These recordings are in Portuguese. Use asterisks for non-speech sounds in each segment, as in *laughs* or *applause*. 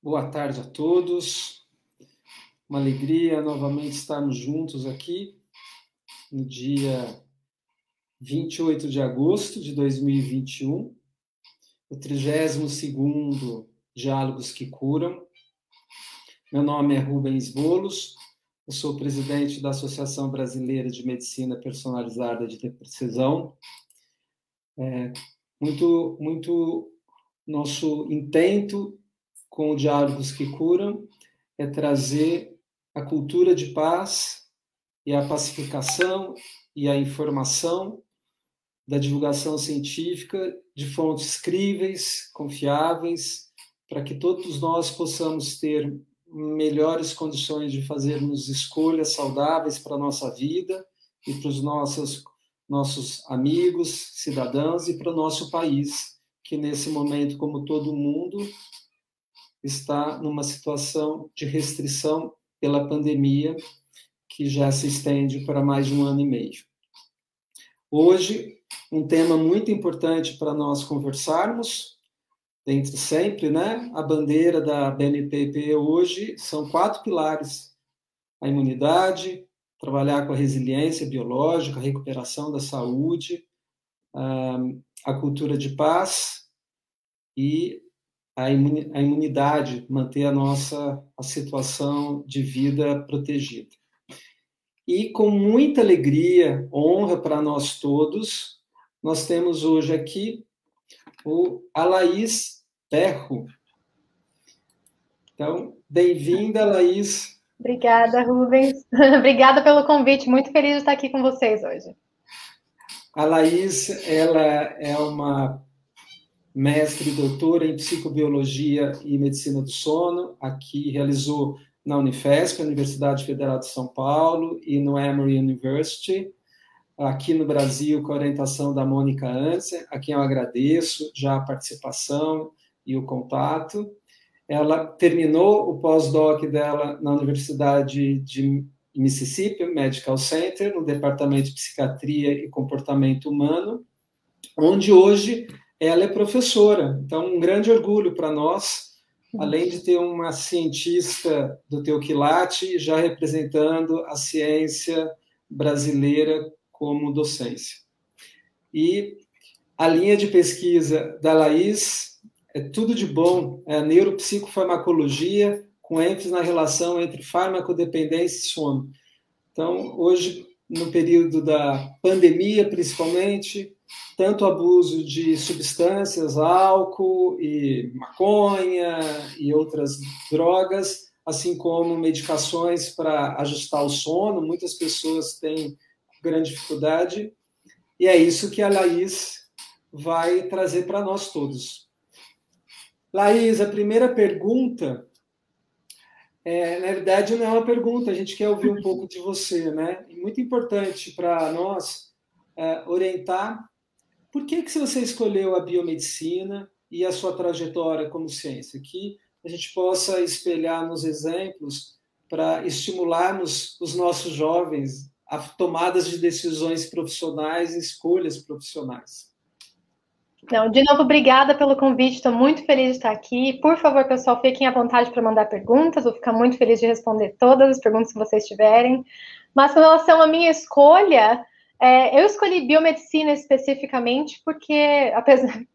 Boa tarde a todos. Uma alegria novamente estarmos juntos aqui no dia 28 de agosto de 2021, o 32º Diálogos que Curam. Meu nome é Rubens Bolos, eu sou presidente da Associação Brasileira de Medicina Personalizada de Precisão. É, muito, muito nosso intento com o Diálogos que Curam é trazer a cultura de paz e a pacificação e a informação da divulgação científica de fontes críveis, confiáveis, para que todos nós possamos ter melhores condições de fazermos escolhas saudáveis para a nossa vida e para os nossos, nossos amigos, cidadãos e para o nosso país, que nesse momento, como todo mundo, está numa situação de restrição pela pandemia que já se estende para mais de um ano e meio. Hoje, um tema muito importante para nós conversarmos, dentre sempre, né? A bandeira da BNPP hoje são quatro pilares: a imunidade, trabalhar com a resiliência biológica, a recuperação da saúde, a cultura de paz e a imunidade, manter a nossa a situação de vida protegida. E com muita alegria, honra para nós todos, nós temos hoje aqui o Alaís Terro. Então, bem-vinda, Laís. Obrigada, Rubens. *laughs* Obrigada pelo convite. Muito feliz de estar aqui com vocês hoje. A Laís, ela é uma mestre e doutora em psicobiologia e medicina do sono. Aqui realizou na Unifesp, Universidade Federal de São Paulo, e no Emory University. Aqui no Brasil, com a orientação da Mônica Anser, a quem eu agradeço já a participação e o contato. Ela terminou o pós-doc dela na Universidade de Mississippi Medical Center, no Departamento de Psiquiatria e Comportamento Humano, onde hoje ela é professora, então um grande orgulho para nós, além de ter uma cientista do Teuquilate já representando a ciência brasileira como docência. E a linha de pesquisa da Laís é tudo de bom, é a neuropsicofarmacologia com ênfase na relação entre farmacodependência e sono. Então, hoje, no período da pandemia, principalmente, tanto abuso de substâncias, álcool e maconha e outras drogas, assim como medicações para ajustar o sono. Muitas pessoas têm grande dificuldade, e é isso que a Laís vai trazer para nós todos. Laís, a primeira pergunta, é, na verdade, não é uma pergunta, a gente quer ouvir um pouco de você, né? muito importante para nós é, orientar por que, que você escolheu a biomedicina e a sua trajetória como ciência? Que a gente possa espelhar nos exemplos para estimularmos os nossos jovens a tomadas de decisões profissionais e escolhas profissionais. Não, de novo, obrigada pelo convite, estou muito feliz de estar aqui. Por favor, pessoal, fiquem à vontade para mandar perguntas, vou ficar muito feliz de responder todas as perguntas que vocês tiverem. Mas com relação à minha escolha, é, eu escolhi biomedicina especificamente porque,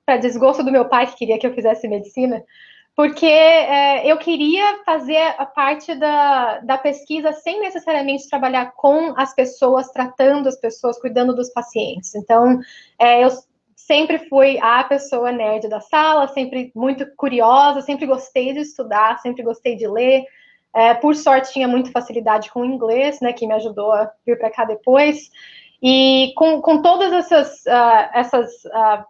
para *laughs* desgosto do meu pai que queria que eu fizesse medicina, porque é, eu queria fazer a parte da, da pesquisa sem necessariamente trabalhar com as pessoas, tratando as pessoas, cuidando dos pacientes. Então, é, eu sempre fui a pessoa nerd da sala, sempre muito curiosa, sempre gostei de estudar, sempre gostei de ler. É, por sorte, tinha muita facilidade com o inglês, né, que me ajudou a vir para cá depois. E com, com todas essas, uh, essas, uh,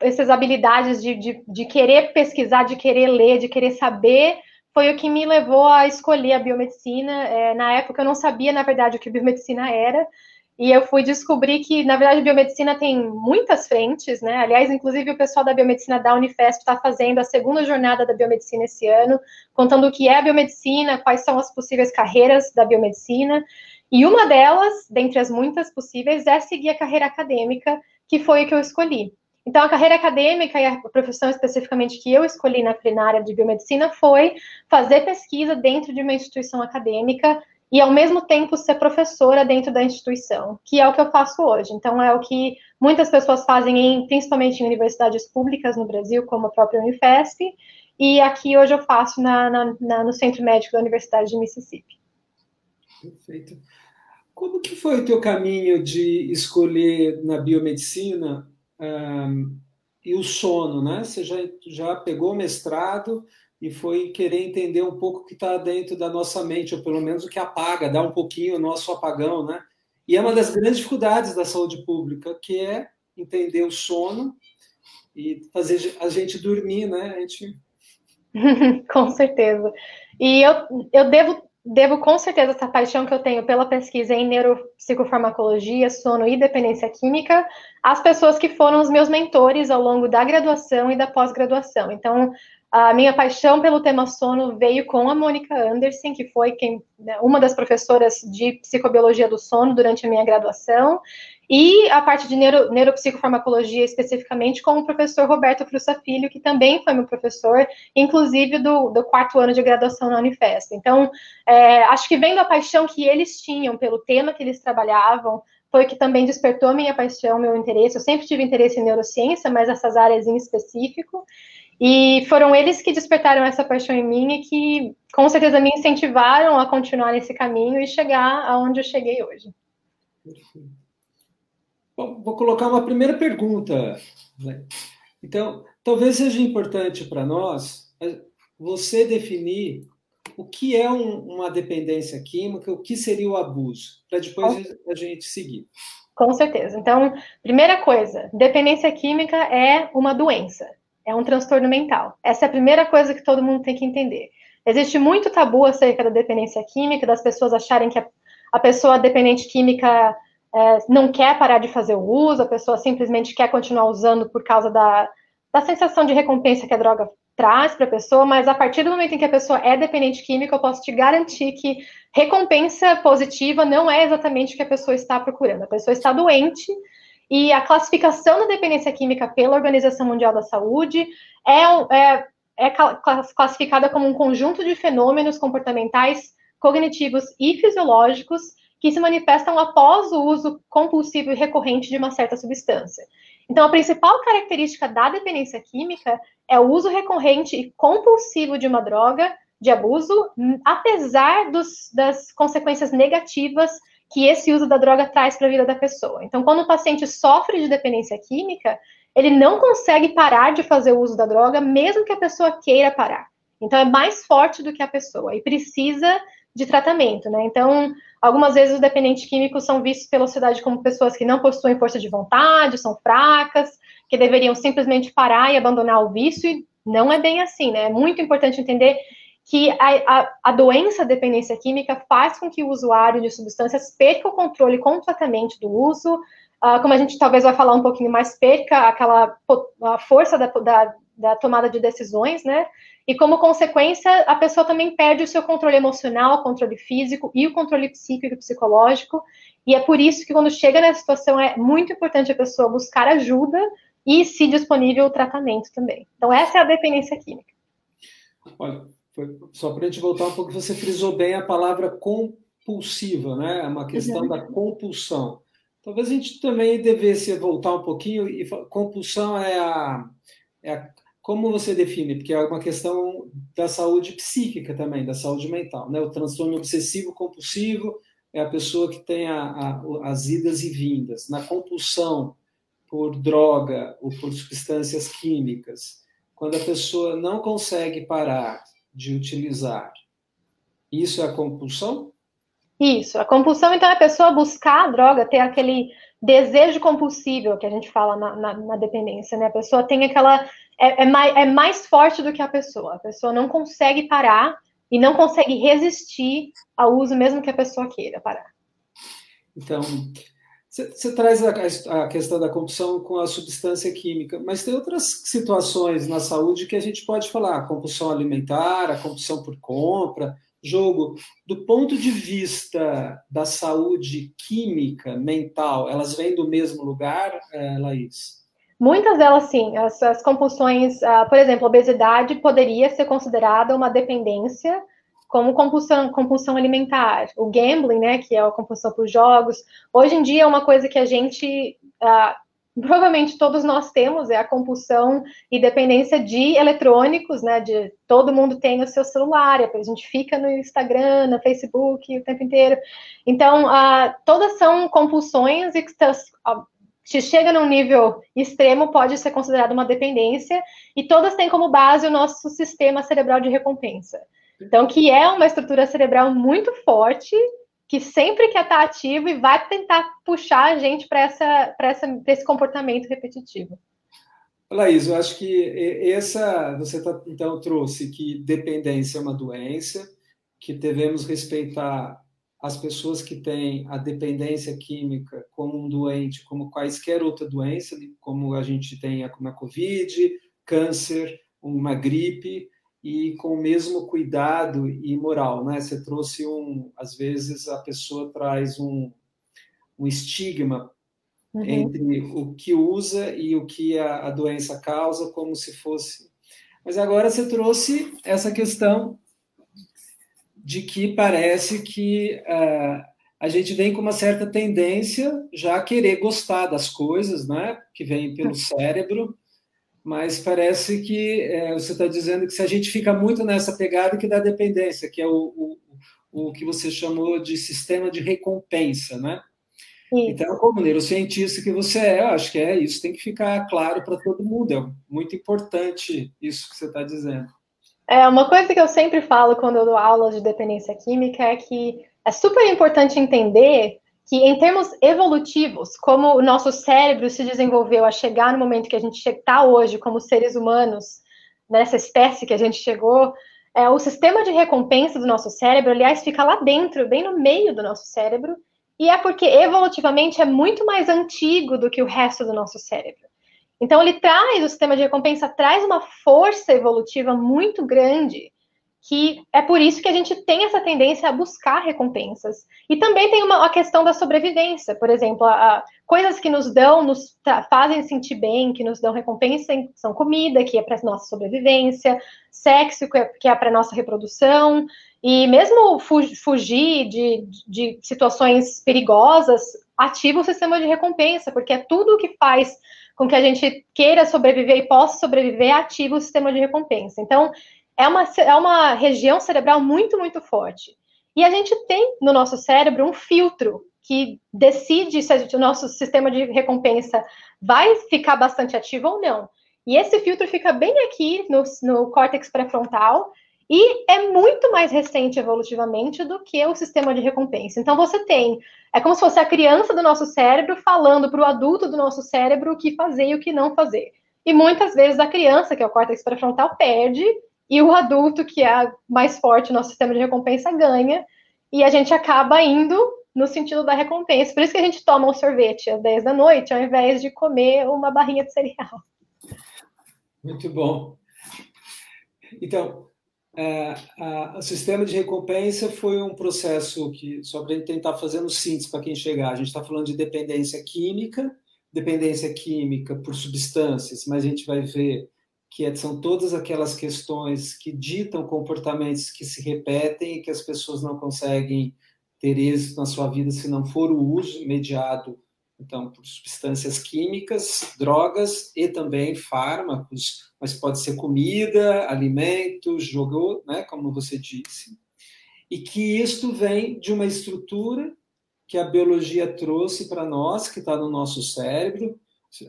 essas habilidades de, de, de, querer pesquisar, de querer ler, de querer saber, foi o que me levou a escolher a biomedicina. É, na época eu não sabia, na verdade, o que biomedicina era, e eu fui descobrir que, na verdade, a biomedicina tem muitas frentes, né? Aliás, inclusive o pessoal da biomedicina da Unifesp está fazendo a segunda jornada da biomedicina esse ano, contando o que é a biomedicina, quais são as possíveis carreiras da biomedicina. E uma delas, dentre as muitas possíveis, é seguir a carreira acadêmica, que foi o que eu escolhi. Então, a carreira acadêmica e a profissão especificamente que eu escolhi na área de biomedicina foi fazer pesquisa dentro de uma instituição acadêmica e, ao mesmo tempo, ser professora dentro da instituição, que é o que eu faço hoje. Então, é o que muitas pessoas fazem, em, principalmente em universidades públicas no Brasil, como a própria Unifesp, e aqui hoje eu faço na, na, no Centro Médico da Universidade de Mississippi. Perfeito. Como que foi o teu caminho de escolher na biomedicina um, e o sono, né? Você já, já pegou o mestrado e foi querer entender um pouco o que está dentro da nossa mente, ou pelo menos o que apaga, dá um pouquinho o nosso apagão, né? E é uma das grandes dificuldades da saúde pública, que é entender o sono e fazer a gente dormir, né? A gente... *laughs* Com certeza. E eu, eu devo devo com certeza essa paixão que eu tenho pela pesquisa em neuropsicofarmacologia, sono e dependência química às pessoas que foram os meus mentores ao longo da graduação e da pós-graduação. Então, a minha paixão pelo tema sono veio com a Mônica Anderson, que foi quem, né, uma das professoras de psicobiologia do sono durante a minha graduação, e a parte de neuro, neuropsicofarmacologia especificamente com o professor Roberto Frussa Filho, que também foi meu professor, inclusive do, do quarto ano de graduação na Unifesp. Então, é, acho que vendo a paixão que eles tinham pelo tema que eles trabalhavam, foi que também despertou minha paixão, meu interesse. Eu sempre tive interesse em neurociência, mas essas áreas em específico. E foram eles que despertaram essa paixão em mim e que, com certeza, me incentivaram a continuar nesse caminho e chegar aonde eu cheguei hoje. Perfeito. Bom, vou colocar uma primeira pergunta. Né? Então, talvez seja importante para nós eh, você definir o que é um, uma dependência química, o que seria o abuso, para depois a gente seguir. Com certeza. Então, primeira coisa, dependência química é uma doença, é um transtorno mental. Essa é a primeira coisa que todo mundo tem que entender. Existe muito tabu acerca da dependência química, das pessoas acharem que a, a pessoa dependente química é, não quer parar de fazer o uso, a pessoa simplesmente quer continuar usando por causa da, da sensação de recompensa que a droga traz para a pessoa, mas a partir do momento em que a pessoa é dependente química, eu posso te garantir que recompensa positiva não é exatamente o que a pessoa está procurando. A pessoa está doente e a classificação da dependência química pela Organização Mundial da Saúde é, é, é classificada como um conjunto de fenômenos comportamentais, cognitivos e fisiológicos que se manifestam após o uso compulsivo e recorrente de uma certa substância. Então, a principal característica da dependência química é o uso recorrente e compulsivo de uma droga de abuso, apesar dos, das consequências negativas que esse uso da droga traz para a vida da pessoa. Então, quando o paciente sofre de dependência química, ele não consegue parar de fazer o uso da droga, mesmo que a pessoa queira parar. Então, é mais forte do que a pessoa e precisa de tratamento, né? Então, algumas vezes os dependentes químicos são vistos pela sociedade como pessoas que não possuem força de vontade, são fracas, que deveriam simplesmente parar e abandonar o vício, e não é bem assim, né? É muito importante entender que a, a, a doença dependência química faz com que o usuário de substâncias perca o controle completamente do uso, uh, como a gente talvez vai falar um pouquinho mais, perca aquela a força da, da, da tomada de decisões, né? E como consequência, a pessoa também perde o seu controle emocional, o controle físico e o controle psíquico e psicológico. E é por isso que quando chega nessa situação é muito importante a pessoa buscar ajuda e, se disponível, o tratamento também. Então, essa é a dependência química. Olha, foi, só para a gente voltar um pouco, você frisou bem a palavra compulsiva, né? É uma questão uhum. da compulsão. Talvez a gente também devesse voltar um pouquinho e compulsão é a, é a como você define? Porque é uma questão da saúde psíquica também, da saúde mental. Né? O transtorno obsessivo compulsivo é a pessoa que tem a, a, as idas e vindas. Na compulsão por droga ou por substâncias químicas, quando a pessoa não consegue parar de utilizar, isso é a compulsão? Isso. A compulsão, então, é a pessoa buscar a droga, ter aquele desejo compulsivo que a gente fala na, na, na dependência, né? A pessoa tem aquela é, é, mais, é mais forte do que a pessoa. A pessoa não consegue parar e não consegue resistir ao uso, mesmo que a pessoa queira parar. Então, você traz a, a, questão da compulsão com a substância química, mas tem outras situações na saúde que a gente pode falar, a compulsão alimentar, a compulsão por compra, jogo. Do ponto de vista da saúde química, mental, elas vêm do mesmo lugar, é, Laís? Muitas delas, sim. As, as compulsões, uh, por exemplo, obesidade poderia ser considerada uma dependência como compulsão, compulsão alimentar. O gambling, né, que é a compulsão por jogos, hoje em dia é uma coisa que a gente, uh, provavelmente todos nós temos, é a compulsão e dependência de eletrônicos, né, de todo mundo tem o seu celular, a gente fica no Instagram, no Facebook o tempo inteiro. Então, uh, todas são compulsões e que se chega num nível extremo, pode ser considerado uma dependência, e todas têm como base o nosso sistema cerebral de recompensa. Então, que é uma estrutura cerebral muito forte, que sempre quer estar ativo e vai tentar puxar a gente para essa, essa, esse comportamento repetitivo. Laís, eu acho que essa você tá, então trouxe que dependência é uma doença, que devemos respeitar as pessoas que têm a dependência química como um doente, como quaisquer outra doença, como a gente tem a, como a Covid, câncer, uma gripe, e com o mesmo cuidado e moral, né? Você trouxe um, às vezes a pessoa traz um, um estigma uhum. entre o que usa e o que a, a doença causa, como se fosse. Mas agora você trouxe essa questão de que parece que uh, a gente vem com uma certa tendência já a querer gostar das coisas, né? Que vem pelo cérebro, mas parece que é, você está dizendo que se a gente fica muito nessa pegada que dá dependência, que é o, o, o que você chamou de sistema de recompensa, né? Isso. Então, como neurocientista que você é, eu acho que é isso, tem que ficar claro para todo mundo. É muito importante isso que você está dizendo. É, uma coisa que eu sempre falo quando eu dou aulas de dependência química é que é super importante entender que, em termos evolutivos, como o nosso cérebro se desenvolveu a chegar no momento que a gente está hoje, como seres humanos, nessa espécie que a gente chegou, é, o sistema de recompensa do nosso cérebro, aliás, fica lá dentro, bem no meio do nosso cérebro, e é porque evolutivamente é muito mais antigo do que o resto do nosso cérebro. Então, ele traz, o sistema de recompensa traz uma força evolutiva muito grande, que é por isso que a gente tem essa tendência a buscar recompensas. E também tem uma, a questão da sobrevivência, por exemplo, a, a, coisas que nos dão, nos fazem sentir bem, que nos dão recompensa, são comida, que é para nossa sobrevivência, sexo, que é, é para nossa reprodução, e mesmo fugir de, de situações perigosas ativa o sistema de recompensa, porque é tudo que faz com que a gente queira sobreviver e possa sobreviver, ativa o sistema de recompensa. Então, é uma, é uma região cerebral muito, muito forte. E a gente tem no nosso cérebro um filtro que decide se gente, o nosso sistema de recompensa vai ficar bastante ativo ou não. E esse filtro fica bem aqui no, no córtex pré-frontal, e é muito mais recente evolutivamente do que o sistema de recompensa. Então você tem, é como se fosse a criança do nosso cérebro falando para o adulto do nosso cérebro o que fazer e o que não fazer. E muitas vezes a criança, que é o córtex pré-frontal, perde, e o adulto, que é mais forte no nosso sistema de recompensa, ganha, e a gente acaba indo no sentido da recompensa. Por isso que a gente toma um sorvete às 10 da noite, ao invés de comer uma barrinha de cereal. Muito bom. Então, é, a, o sistema de recompensa foi um processo que, só para tentar fazer um síntese para quem chegar, a gente está falando de dependência química, dependência química por substâncias, mas a gente vai ver que é, são todas aquelas questões que ditam comportamentos que se repetem e que as pessoas não conseguem ter êxito na sua vida se não for o uso imediato então, por substâncias químicas, drogas e também fármacos, mas pode ser comida, alimentos, jogo, né, como você disse. E que isto vem de uma estrutura que a biologia trouxe para nós, que está no nosso cérebro,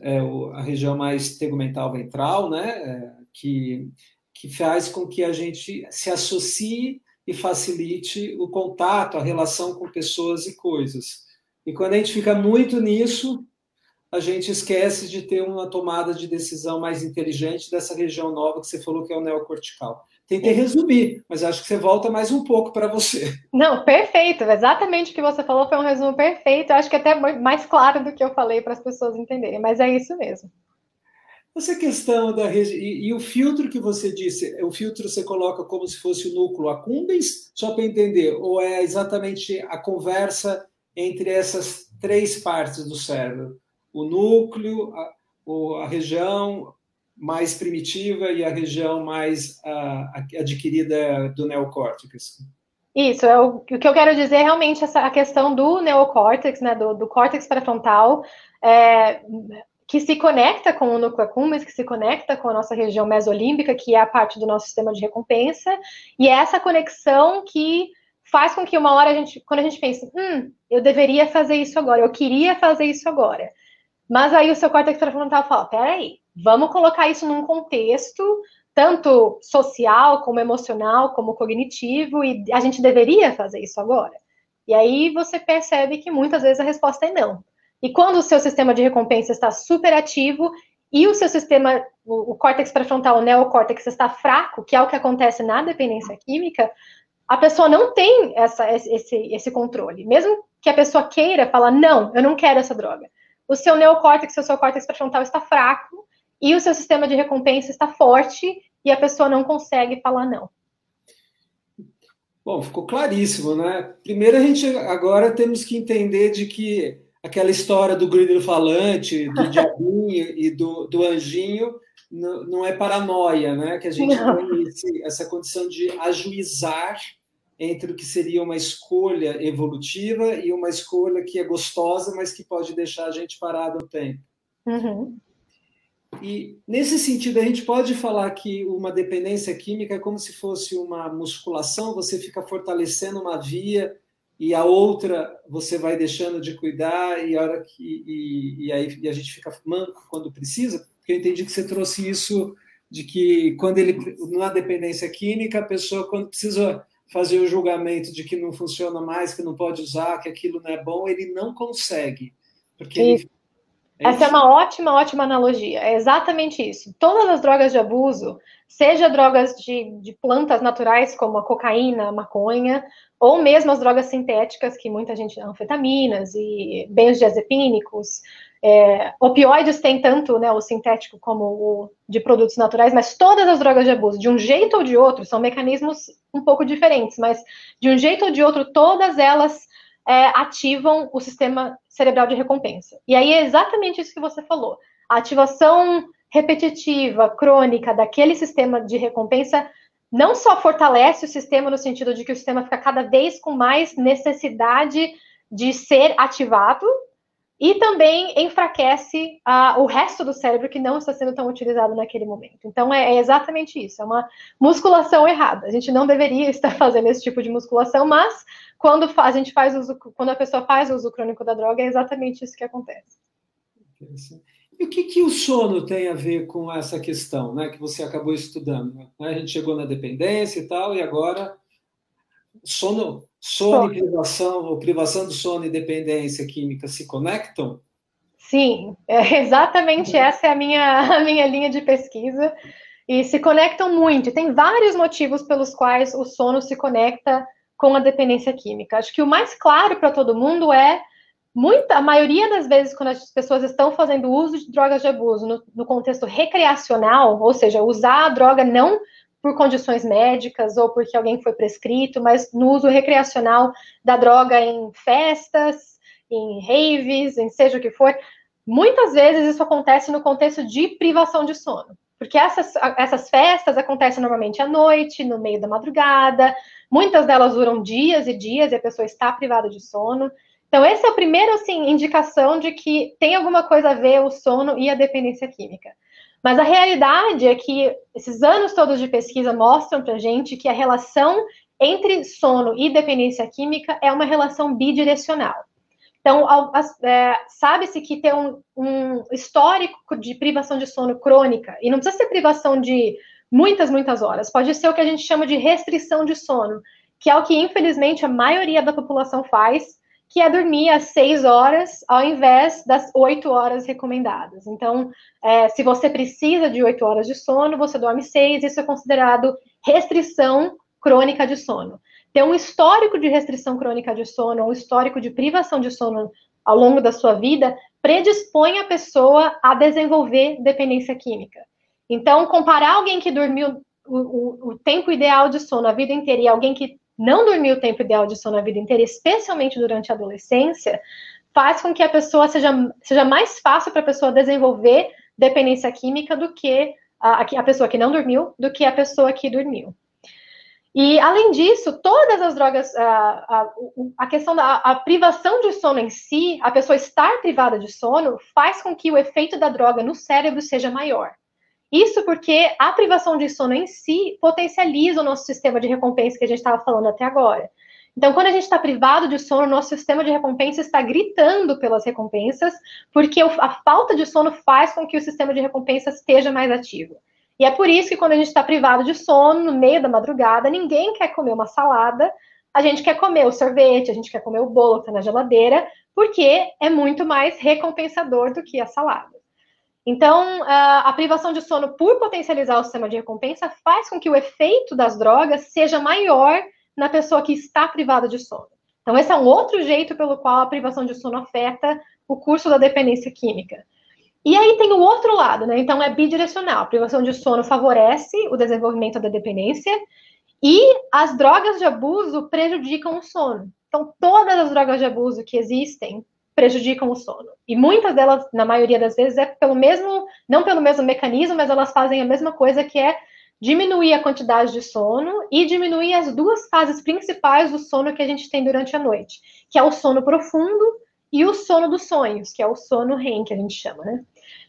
é a região mais tegumental ventral, né, é, que, que faz com que a gente se associe e facilite o contato, a relação com pessoas e coisas. E quando a gente fica muito nisso, a gente esquece de ter uma tomada de decisão mais inteligente dessa região nova que você falou que é o neocortical. Tentei resumir, mas acho que você volta mais um pouco para você. Não, perfeito. Exatamente o que você falou foi um resumo perfeito. acho que até mais claro do que eu falei para as pessoas entenderem, mas é isso mesmo. Essa questão da região. E, e, o filtro que você disse, o filtro você coloca como se fosse o núcleo accumbens, só para entender, ou é exatamente a conversa entre essas três partes do cérebro: o núcleo, a, a região mais primitiva e a região mais uh, adquirida do neocórtex. Isso, é o, o, que eu quero dizer é realmente essa, a questão do neocórtex, né, do, do córtex pré-frontal, é, que se conecta com o núcleo accumbens, que se conecta com a nossa região mesolímbica, que é a parte do nosso sistema de recompensa, e é essa conexão que faz com que uma hora a gente, quando a gente pensa, hum, eu deveria fazer isso agora, eu queria fazer isso agora. Mas aí o seu córtex pré-frontal fala, peraí, vamos colocar isso num contexto tanto social, como emocional, como cognitivo, e a gente deveria fazer isso agora. E aí você percebe que muitas vezes a resposta é não. E quando o seu sistema de recompensa está super ativo e o seu sistema, o, o córtex pré-frontal, o neocórtex está fraco, que é o que acontece na dependência química, a pessoa não tem essa, esse, esse controle. Mesmo que a pessoa queira falar, não, eu não quero essa droga. O seu neocórtex, o seu córtex pré-frontal está fraco e o seu sistema de recompensa está forte e a pessoa não consegue falar não. Bom, ficou claríssimo, né? Primeiro a gente agora temos que entender de que aquela história do grilo falante, do *laughs* diabinho e do, do anjinho não, é paranoia, né? Que a gente tem esse, essa condição de ajuizar entre o que seria uma escolha evolutiva e uma escolha que é gostosa, mas que pode deixar a gente parado no tempo. Uhum. E nesse sentido, a gente pode falar que uma dependência química é como se fosse uma musculação, você fica fortalecendo uma via e a outra você vai deixando de cuidar e a hora que e, e aí e a gente fica manco quando precisa eu entendi que você trouxe isso de que quando ele na dependência química a pessoa quando precisa fazer o julgamento de que não funciona mais que não pode usar que aquilo não é bom ele não consegue porque ele, é essa é uma ótima, ótima analogia. É exatamente isso. Todas as drogas de abuso, seja drogas de, de plantas naturais, como a cocaína, a maconha, ou mesmo as drogas sintéticas, que muita gente, anfetaminas e benzodiazepínicos, é, opioides tem tanto né, o sintético como o de produtos naturais, mas todas as drogas de abuso, de um jeito ou de outro, são mecanismos um pouco diferentes, mas de um jeito ou de outro, todas elas é, ativam o sistema cerebral de recompensa. E aí é exatamente isso que você falou. A ativação repetitiva, crônica daquele sistema de recompensa não só fortalece o sistema no sentido de que o sistema fica cada vez com mais necessidade de ser ativado, e também enfraquece o resto do cérebro que não está sendo tão utilizado naquele momento. Então é, é, exatamente isso, é uma musculação errada. A gente não deveria *laughs* estar fazendo esse tipo de musculação, mas quando a gente faz uso, quando a pessoa faz uso crônico da droga, é exatamente isso que acontece. E o que, que o sono tem a ver com essa questão, né, que você acabou estudando? Né? A gente chegou na dependência e tal, e agora sono, sono e privação, ou privação do sono e dependência química se conectam? Sim, é exatamente essa é a minha, *laughs* a minha linha de pesquisa. E se conectam muito. Tem vários motivos pelos quais o sono se conecta com a dependência química. Acho que o mais claro para todo mundo é muita, a maioria das vezes quando as pessoas estão fazendo uso de drogas de abuso no, no contexto recreacional, ou seja, usar a droga não por condições médicas ou porque alguém foi prescrito, mas no uso recreacional da droga em festas, em raves, em seja o que for, muitas vezes isso acontece no contexto de privação de sono. Porque essas, essas festas acontecem normalmente à noite, no meio da madrugada, muitas delas duram dias e dias e a pessoa está privada de sono. Então, esse é o primeiro, assim, indicação de que tem alguma coisa a ver o sono e a dependência química. Mas a realidade é que esses anos todos de pesquisa mostram para gente que a relação entre sono e dependência química é uma relação bidirecional. Então, é, sabe-se que tem um, um, histórico de privação de sono crônica, e não precisa ser privação de muitas, muitas horas, pode ser o que a gente chama de restrição de sono, que é o que, infelizmente, a maioria da população faz, que é dormir às seis horas ao invés das oito horas recomendadas. Então, é, se você precisa de oito horas de sono, você dorme seis, isso é considerado restrição crônica de sono. Ter um histórico de restrição crônica de sono, um histórico de privação de sono ao longo da sua vida, predispõe a pessoa a desenvolver dependência química. Então, comparar alguém que dormiu o, o, o tempo ideal de sono a vida inteira e alguém que não dormir o tempo ideal de sono a vida inteira, especialmente durante a adolescência, faz com que a pessoa seja, seja mais fácil para a pessoa desenvolver dependência química do que a, a pessoa que não dormiu, do que a pessoa que dormiu. E, além disso, todas as drogas, a, a, a questão da a privação de sono em si, a pessoa estar privada de sono, faz com que o efeito da droga no cérebro seja maior. Isso porque a privação de sono em si potencializa o nosso sistema de recompensa que a gente estava falando até agora. Então, quando a gente está privado de sono, nosso sistema de recompensa está gritando pelas recompensas, porque a falta de sono faz com que o sistema de recompensa esteja mais ativo. E é por isso que quando a gente está privado de sono, no meio da madrugada, ninguém quer comer uma salada, a gente quer comer o sorvete, a gente quer comer o bolo que está na geladeira, porque é muito mais recompensador do que a salada. Então, a privação de sono, por potencializar o sistema de recompensa, faz com que o efeito das drogas seja maior na pessoa que está privada de sono. Então, esse é um outro jeito pelo qual a privação de sono afeta o curso da dependência química. E aí tem o outro lado, né? Então é bidirecional. A privação de sono favorece o desenvolvimento da dependência e as drogas de abuso prejudicam o sono. Então todas as drogas de abuso que existem prejudicam o sono. E muitas delas, na maioria das vezes, é pelo mesmo, não pelo mesmo mecanismo, mas elas fazem a mesma coisa que é diminuir a quantidade de sono e diminuir as duas fases principais do sono que a gente tem durante a noite, que é o sono profundo e o sono dos sonhos, que é o sono REM, que a gente chama, né?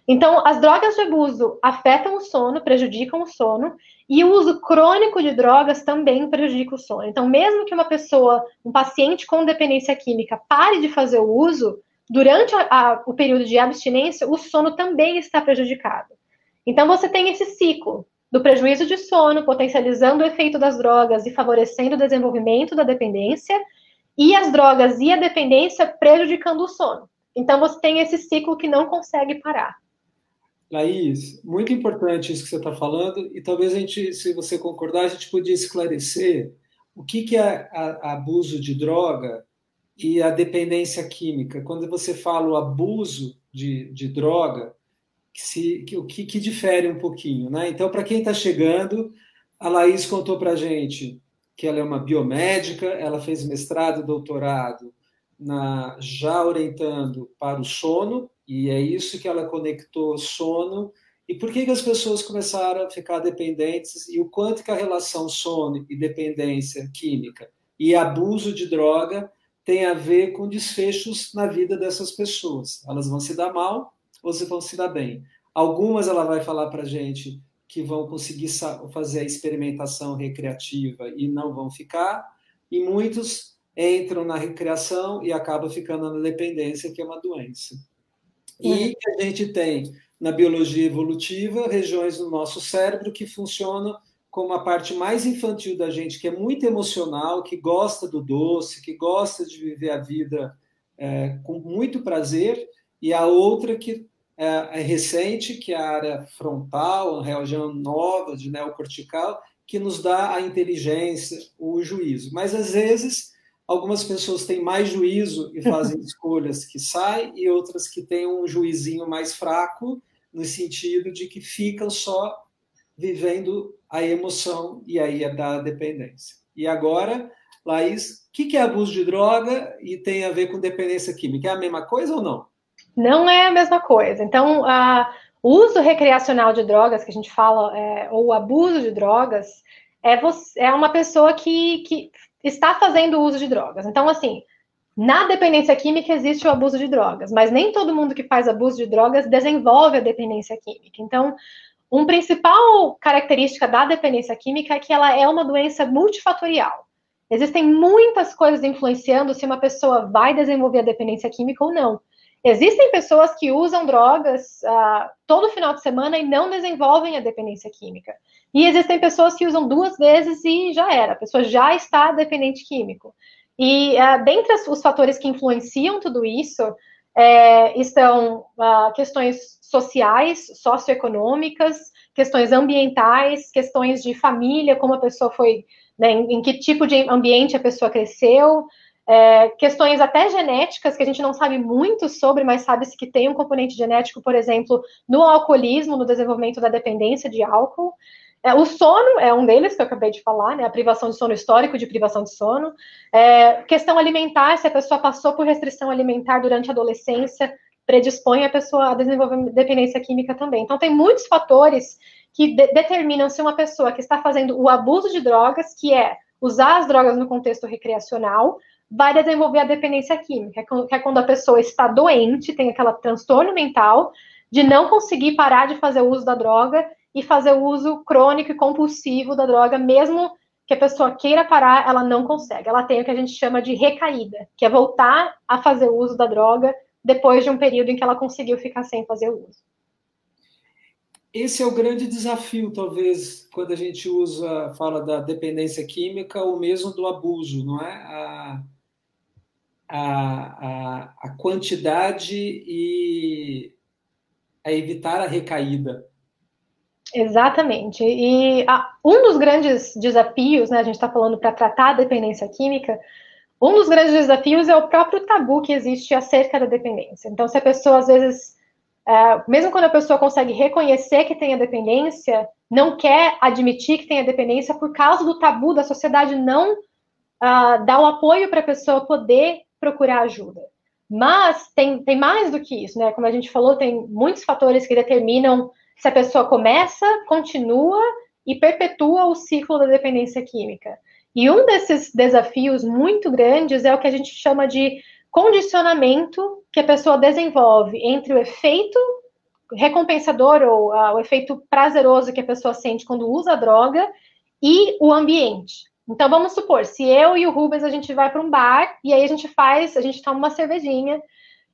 Então, as drogas de abuso afetam o sono, prejudicam o sono, e o uso crônico de drogas também prejudica o sono. Então, mesmo que uma pessoa, um paciente com dependência química, pare de fazer o uso, durante a, a, o período de abstinência, o sono também está prejudicado. Então, você tem esse ciclo do prejuízo de sono, potencializando o efeito das drogas e favorecendo o desenvolvimento da dependência, e as drogas e a dependência prejudicando o sono. Então você tem esse ciclo que não consegue parar. Laís, muito importante isso que você está falando, e talvez a gente, se você concordar, a gente podia esclarecer o que, que é a, a abuso de droga e a dependência química. Quando você fala o abuso de, de droga, se, que, o que, que difere um pouquinho, né? Então, para quem está chegando, a Laís contou para a gente que ela é uma biomédica, ela fez mestrado doutorado na, já orientando para o sono, e é isso que ela conectou sono. E por que, que as pessoas começaram a ficar dependentes e o quanto que a relação sono e dependência química e abuso de droga tem a ver com desfechos na vida dessas pessoas. Elas vão se dar mal ou se vão se dar bem. Algumas ela vai falar para gente que vão conseguir fazer a experimentação recreativa e não vão ficar, e muitos entram na recreação e acabam ficando na dependência, que é uma doença. E uhum. a gente tem na biologia evolutiva regiões do nosso cérebro que funcionam como a parte mais infantil da gente, que é muito emocional, que gosta do doce, que gosta de viver a vida é, com muito prazer, e a outra que é, é recente, que é a área frontal, a região nova de neocortical, que nos dá a inteligência, o juízo. Mas às vezes algumas pessoas têm mais juízo e fazem *laughs* escolhas que saem, e outras que têm um juizinho mais fraco, no sentido de que ficam só vivendo a emoção, e aí é da dependência. E agora, Laís, o que é abuso de droga e tem a ver com dependência química? É a mesma coisa ou não? Não é a mesma coisa. Então, a, o uso recreacional de drogas, que a gente fala, é, ou o abuso de drogas, é, você, é uma pessoa que, que está fazendo uso de drogas. Então, assim, na dependência química existe o abuso de drogas, mas nem todo mundo que faz abuso de drogas desenvolve a dependência química. Então, uma principal característica da dependência química é que ela é uma doença multifatorial. Existem muitas coisas influenciando se uma pessoa vai desenvolver a dependência química ou não. Existem pessoas que usam drogas uh, todo final de semana e não desenvolvem a dependência química. E existem pessoas que usam duas vezes e já era, a pessoa já está dependente químico. E uh, dentre os fatores que influenciam tudo isso é, estão uh, questões sociais, socioeconômicas, questões ambientais, questões de família, como a pessoa foi, né, em, em que tipo de ambiente a pessoa cresceu, é, questões até genéticas que a gente não sabe muito sobre, mas sabe-se que tem um componente genético, por exemplo, no alcoolismo, no desenvolvimento da dependência de álcool. É, o sono é um deles que eu acabei de falar, né? A privação de sono histórico de privação de sono. É, questão alimentar, se a pessoa passou por restrição alimentar durante a adolescência, predispõe a pessoa a desenvolver dependência química também. Então, tem muitos fatores que de determinam se uma pessoa que está fazendo o abuso de drogas, que é usar as drogas no contexto recreacional, vai desenvolver a dependência química, que é quando a pessoa está doente, tem aquele transtorno mental de não conseguir parar de fazer o uso da droga e fazer o uso crônico e compulsivo da droga, mesmo que a pessoa queira parar, ela não consegue. Ela tem o que a gente chama de recaída, que é voltar a fazer uso da droga depois de um período em que ela conseguiu ficar sem fazer o uso. Esse é o grande desafio, talvez, quando a gente usa, fala da dependência química ou mesmo do abuso, não é? A, a, a, a quantidade e a evitar a recaída. Exatamente. E um dos grandes desafios, né, a gente está falando para tratar a dependência química, um dos grandes desafios é o próprio tabu que existe acerca da dependência. Então, se a pessoa às vezes Uh, mesmo quando a pessoa consegue reconhecer que tem a dependência, não quer admitir que tem a dependência por causa do tabu da sociedade não uh, dar o apoio para a pessoa poder procurar ajuda. Mas tem, tem mais do que isso, né? Como a gente falou, tem muitos fatores que determinam se a pessoa começa, continua e perpetua o ciclo da dependência química. E um desses desafios muito grandes é o que a gente chama de condicionamento que a pessoa desenvolve entre o efeito recompensador ou uh, o efeito prazeroso que a pessoa sente quando usa a droga e o ambiente. Então vamos supor, se eu e o Rubens a gente vai para um bar e aí a gente faz, a gente toma uma cervejinha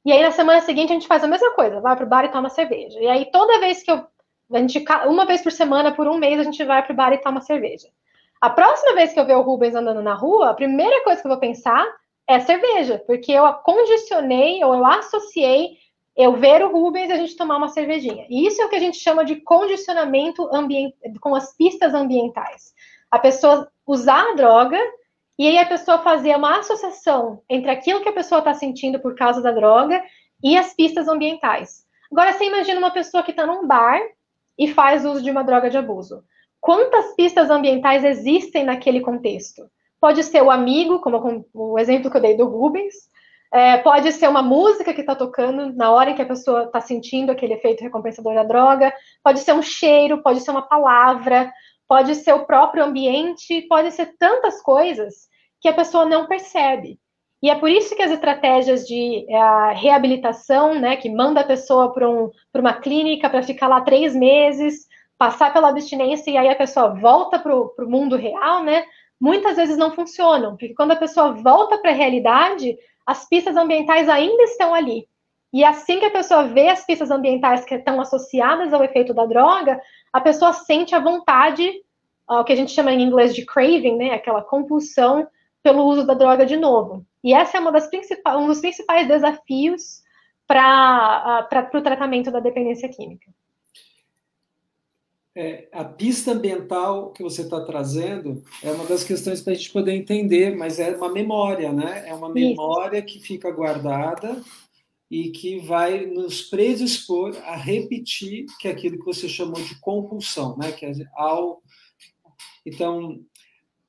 e aí na semana seguinte a gente faz a mesma coisa, vai para o bar e toma cerveja. E aí toda vez que eu a gente uma vez por semana por um mês a gente vai para o bar e toma cerveja. A próxima vez que eu ver o Rubens andando na rua, a primeira coisa que eu vou pensar é cerveja, porque eu condicionei ou eu associei eu ver o Rubens e a gente tomar uma cervejinha. E isso é o que a gente chama de condicionamento com as pistas ambientais. A pessoa usar a droga e aí a pessoa fazer uma associação entre aquilo que a pessoa está sentindo por causa da droga e as pistas ambientais. Agora, você imagina uma pessoa que está num bar e faz uso de uma droga de abuso. Quantas pistas ambientais existem naquele contexto? Pode ser o amigo, como o exemplo que eu dei do Rubens, é, pode ser uma música que está tocando na hora em que a pessoa está sentindo aquele efeito recompensador da droga, pode ser um cheiro, pode ser uma palavra, pode ser o próprio ambiente, pode ser tantas coisas que a pessoa não percebe. E é por isso que as estratégias de é, reabilitação, né, que manda a pessoa para um, uma clínica para ficar lá três meses, passar pela abstinência e aí a pessoa volta para o mundo real, né, muitas vezes não funcionam, porque quando a pessoa volta para a realidade, as pistas ambientais ainda estão ali. E assim que a pessoa vê as pistas ambientais que estão associadas ao efeito da droga, a pessoa sente a vontade, o que a gente chama em inglês de craving, né, aquela compulsão pelo uso da droga de novo. E essa é uma das um dos principais desafios para o tratamento da dependência química é, a pista ambiental que você está trazendo é uma das questões para a gente poder entender, mas é uma memória, né? É uma memória Isso. que fica guardada e que vai nos predispor a repetir que é aquilo que você chamou de compulsão, né? Que é ao então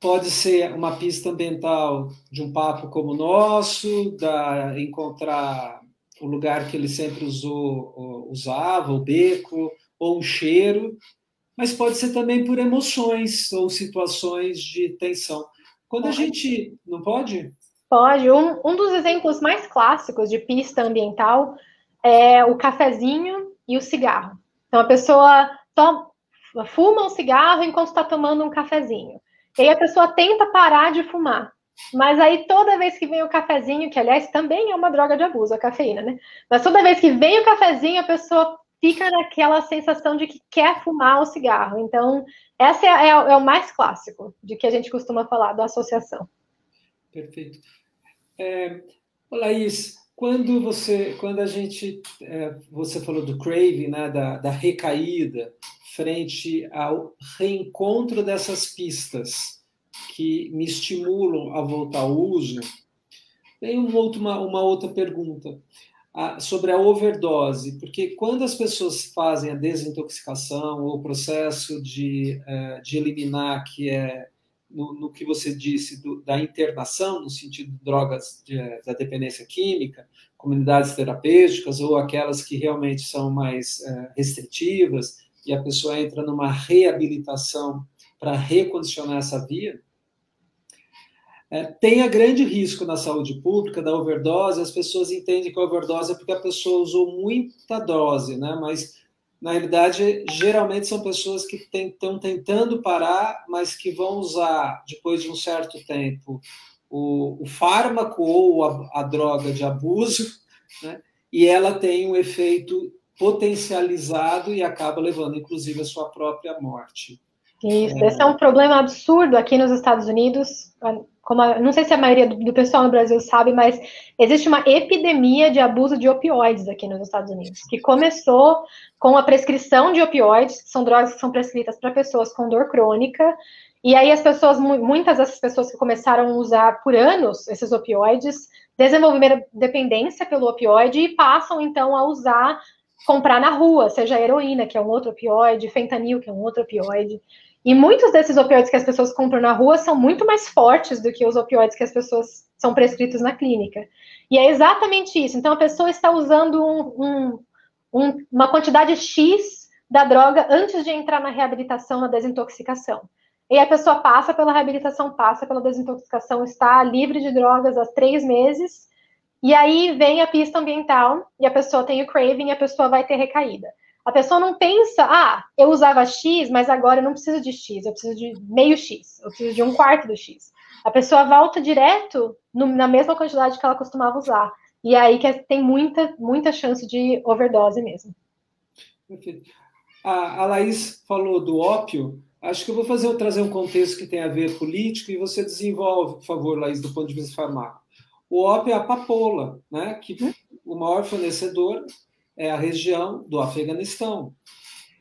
pode ser uma pista ambiental de um papo como o nosso, da encontrar o lugar que ele sempre usou, usava, o beco, ou um cheiro, mas pode ser também por emoções ou situações de tensão. Quando a gente. Não pode? Pode. Um, um dos exemplos mais clássicos de pista ambiental é o cafezinho e o cigarro. Então, a pessoa toma, fuma um cigarro enquanto está tomando um cafezinho. E aí a pessoa tenta parar de fumar. Mas aí toda vez que vem o cafezinho, que aliás também é uma droga de abuso, a cafeína, né? Mas toda vez que vem o cafezinho, a pessoa fica naquela sensação de que quer fumar o cigarro. Então, essa é, é, é, o mais clássico de que a gente costuma falar da associação. Perfeito. É, Laís, quando você, quando a gente, é, você falou do craving, né, da, da recaída, frente ao reencontro dessas pistas que me estimulam a voltar ao uso, tem um outro, uma, uma outra pergunta a, sobre a overdose, porque quando as pessoas fazem a desintoxicação ou o processo de, é, de eliminar, que é no, no que você disse do, da internação, no sentido de drogas de, da dependência química, comunidades terapêuticas ou aquelas que realmente são mais é, restritivas e a pessoa entra numa reabilitação para recondicionar essa via, é, tenha grande risco na saúde pública da overdose. As pessoas entendem que a overdose é porque a pessoa usou muita dose, né? Mas na realidade, geralmente são pessoas que estão tentando parar, mas que vão usar, depois de um certo tempo, o, o fármaco ou a, a, droga de abuso, né? e ela tem um efeito potencializado e acaba levando, inclusive, a sua própria morte. Isso, é... esse é um problema absurdo aqui nos Estados Unidos. Como a, não sei se a maioria do, do, pessoal no Brasil sabe, mas existe uma epidemia de abuso de opioides aqui nos Estados Unidos, que começou com a prescrição de opioides, que são drogas que são prescritas para pessoas com dor crônica. E aí as pessoas, muitas dessas pessoas que começaram a usar por anos esses opioides, desenvolveram dependência pelo opioide e passam então a usar comprar na rua, seja heroína, que é um outro opioide, fentanil, que é um outro opioide. E muitos desses opioides que as pessoas compram na rua são muito mais fortes do que os opioides que as pessoas são prescritos na clínica. E é exatamente isso. Então, a pessoa está usando um, um, um, uma quantidade X da droga antes de entrar na reabilitação, na desintoxicação. E a pessoa passa pela reabilitação, passa pela desintoxicação, está livre de drogas há três meses e aí vem a pista ambiental e a pessoa tem o craving e a pessoa vai ter recaída. A pessoa não pensa, ah, eu usava X, mas agora eu não preciso de X, eu preciso de meio X, eu preciso de um quarto do X. A pessoa volta direto no, na mesma quantidade que ela costumava usar. E é aí que tem muita, muita chance de overdose mesmo. Perfeito. A, a Laís falou do ópio. Acho que eu vou fazer, trazer um contexto que tem a ver político e você desenvolve, por favor, Laís, do ponto de vista farmácico. O ópio é a papoula, né? que o maior fornecedor é a região do Afeganistão.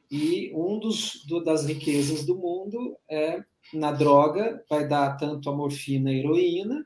E um dos do, das riquezas do mundo é na droga, vai dar tanto a morfina e a heroína,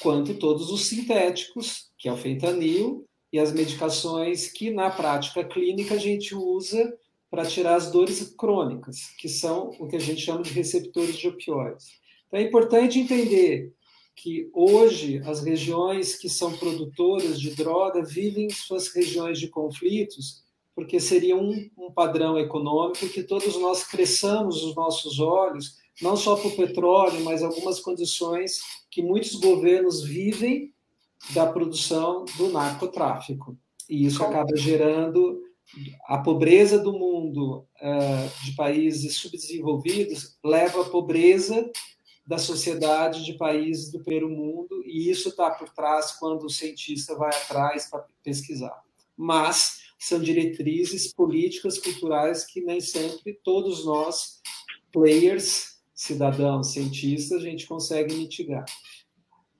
quanto todos os sintéticos, que é o fentanil, e as medicações que na prática clínica a gente usa para tirar as dores crônicas, que são o que a gente chama de receptores de opioides. Então é importante entender que hoje as regiões que são produtoras de droga vivem suas regiões de conflitos, porque seria um, um padrão econômico que todos nós cresçamos os nossos olhos, não só para o petróleo, mas algumas condições que muitos governos vivem da produção do narcotráfico. E isso acaba gerando a pobreza do mundo uh, de países subdesenvolvidos leva à pobreza da sociedade de países do primeiro mundo, e isso está por trás quando o cientista vai atrás para pesquisar. Mas são diretrizes políticas, culturais que nem sempre todos nós, players, cidadãos, cientistas, a gente consegue mitigar.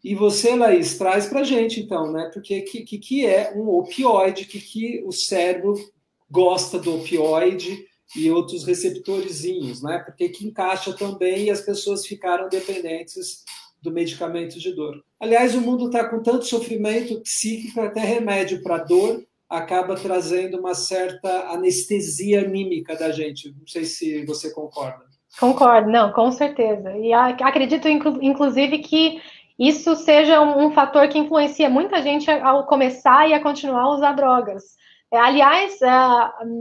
E você, Laís, traz para a gente, então, né? Porque que, que, que é um opioide, que, que o cérebro gosta do opioide, e outros receptorzinhos, né? Porque que encaixa também e as pessoas ficaram dependentes do medicamento de dor. Aliás, o mundo está com tanto sofrimento psíquico, até remédio para dor acaba trazendo uma certa anestesia anímica da gente. Não sei se você concorda. Concordo, não, com certeza. E acredito, inclusive, que isso seja um fator que influencia muita gente ao começar e a continuar a usar drogas. É, aliás,